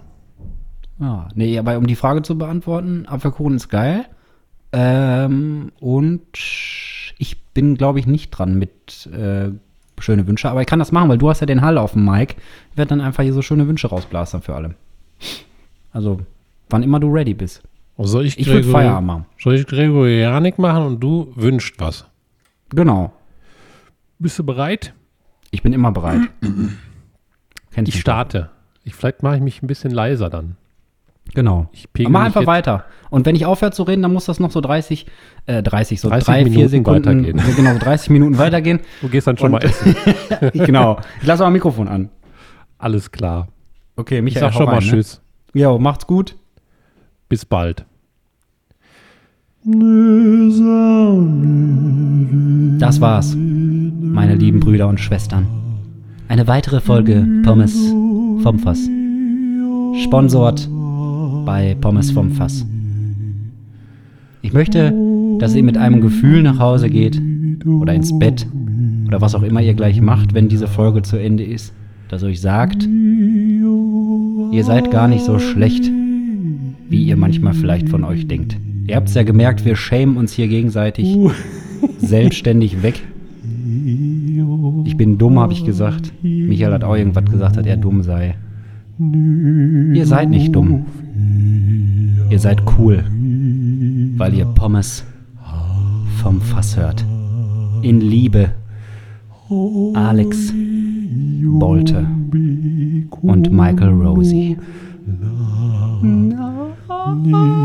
Ja, nee, aber um die Frage zu beantworten, Apfelkuchen ist geil. Ähm, und ich bin, glaube ich, nicht dran mit äh, schöne Wünsche, aber ich kann das machen, weil du hast ja den Hall auf dem Mic. Ich werde dann einfach hier so schöne Wünsche rausblastern für alle. Also, wann immer du ready bist. Und soll ich, Ich Gregor- Feierabend machen. Soll ich Gregorianik machen und du wünschst was? Genau. Bist du bereit? Ich bin immer bereit. Ich starte. Ich, vielleicht mache ich mich ein bisschen leiser dann. Genau. Ich mach einfach weiter. Und wenn ich aufhöre zu reden, dann muss das noch so 30, äh, 30, so 30 drei, vier Minuten Sekunden, weitergehen. genau, 30 Minuten weitergehen. Du gehst dann schon Und- mal essen. genau. Ich lasse mal Mikrofon an. Alles klar. Okay, Ich Michael, sag schon hau mal rein, ne? Tschüss. Jo, macht's gut. Bis bald. Das war's, meine lieben Brüder und Schwestern. Eine weitere Folge Pommes vom Fass. Sponsort bei Pommes vom Fass. Ich möchte, dass ihr mit einem Gefühl nach Hause geht oder ins Bett oder was auch immer ihr gleich macht, wenn diese Folge zu Ende ist, dass euch sagt, ihr seid gar nicht so schlecht, wie ihr manchmal vielleicht von euch denkt. Ihr habt's ja gemerkt, wir schämen uns hier gegenseitig selbstständig weg. Ich bin dumm, habe ich gesagt. Michael hat auch irgendwas gesagt, dass er dumm sei. Ihr seid nicht dumm. Ihr seid cool, weil ihr Pommes vom Fass hört. In Liebe. Alex Bolte und Michael Rosie. No.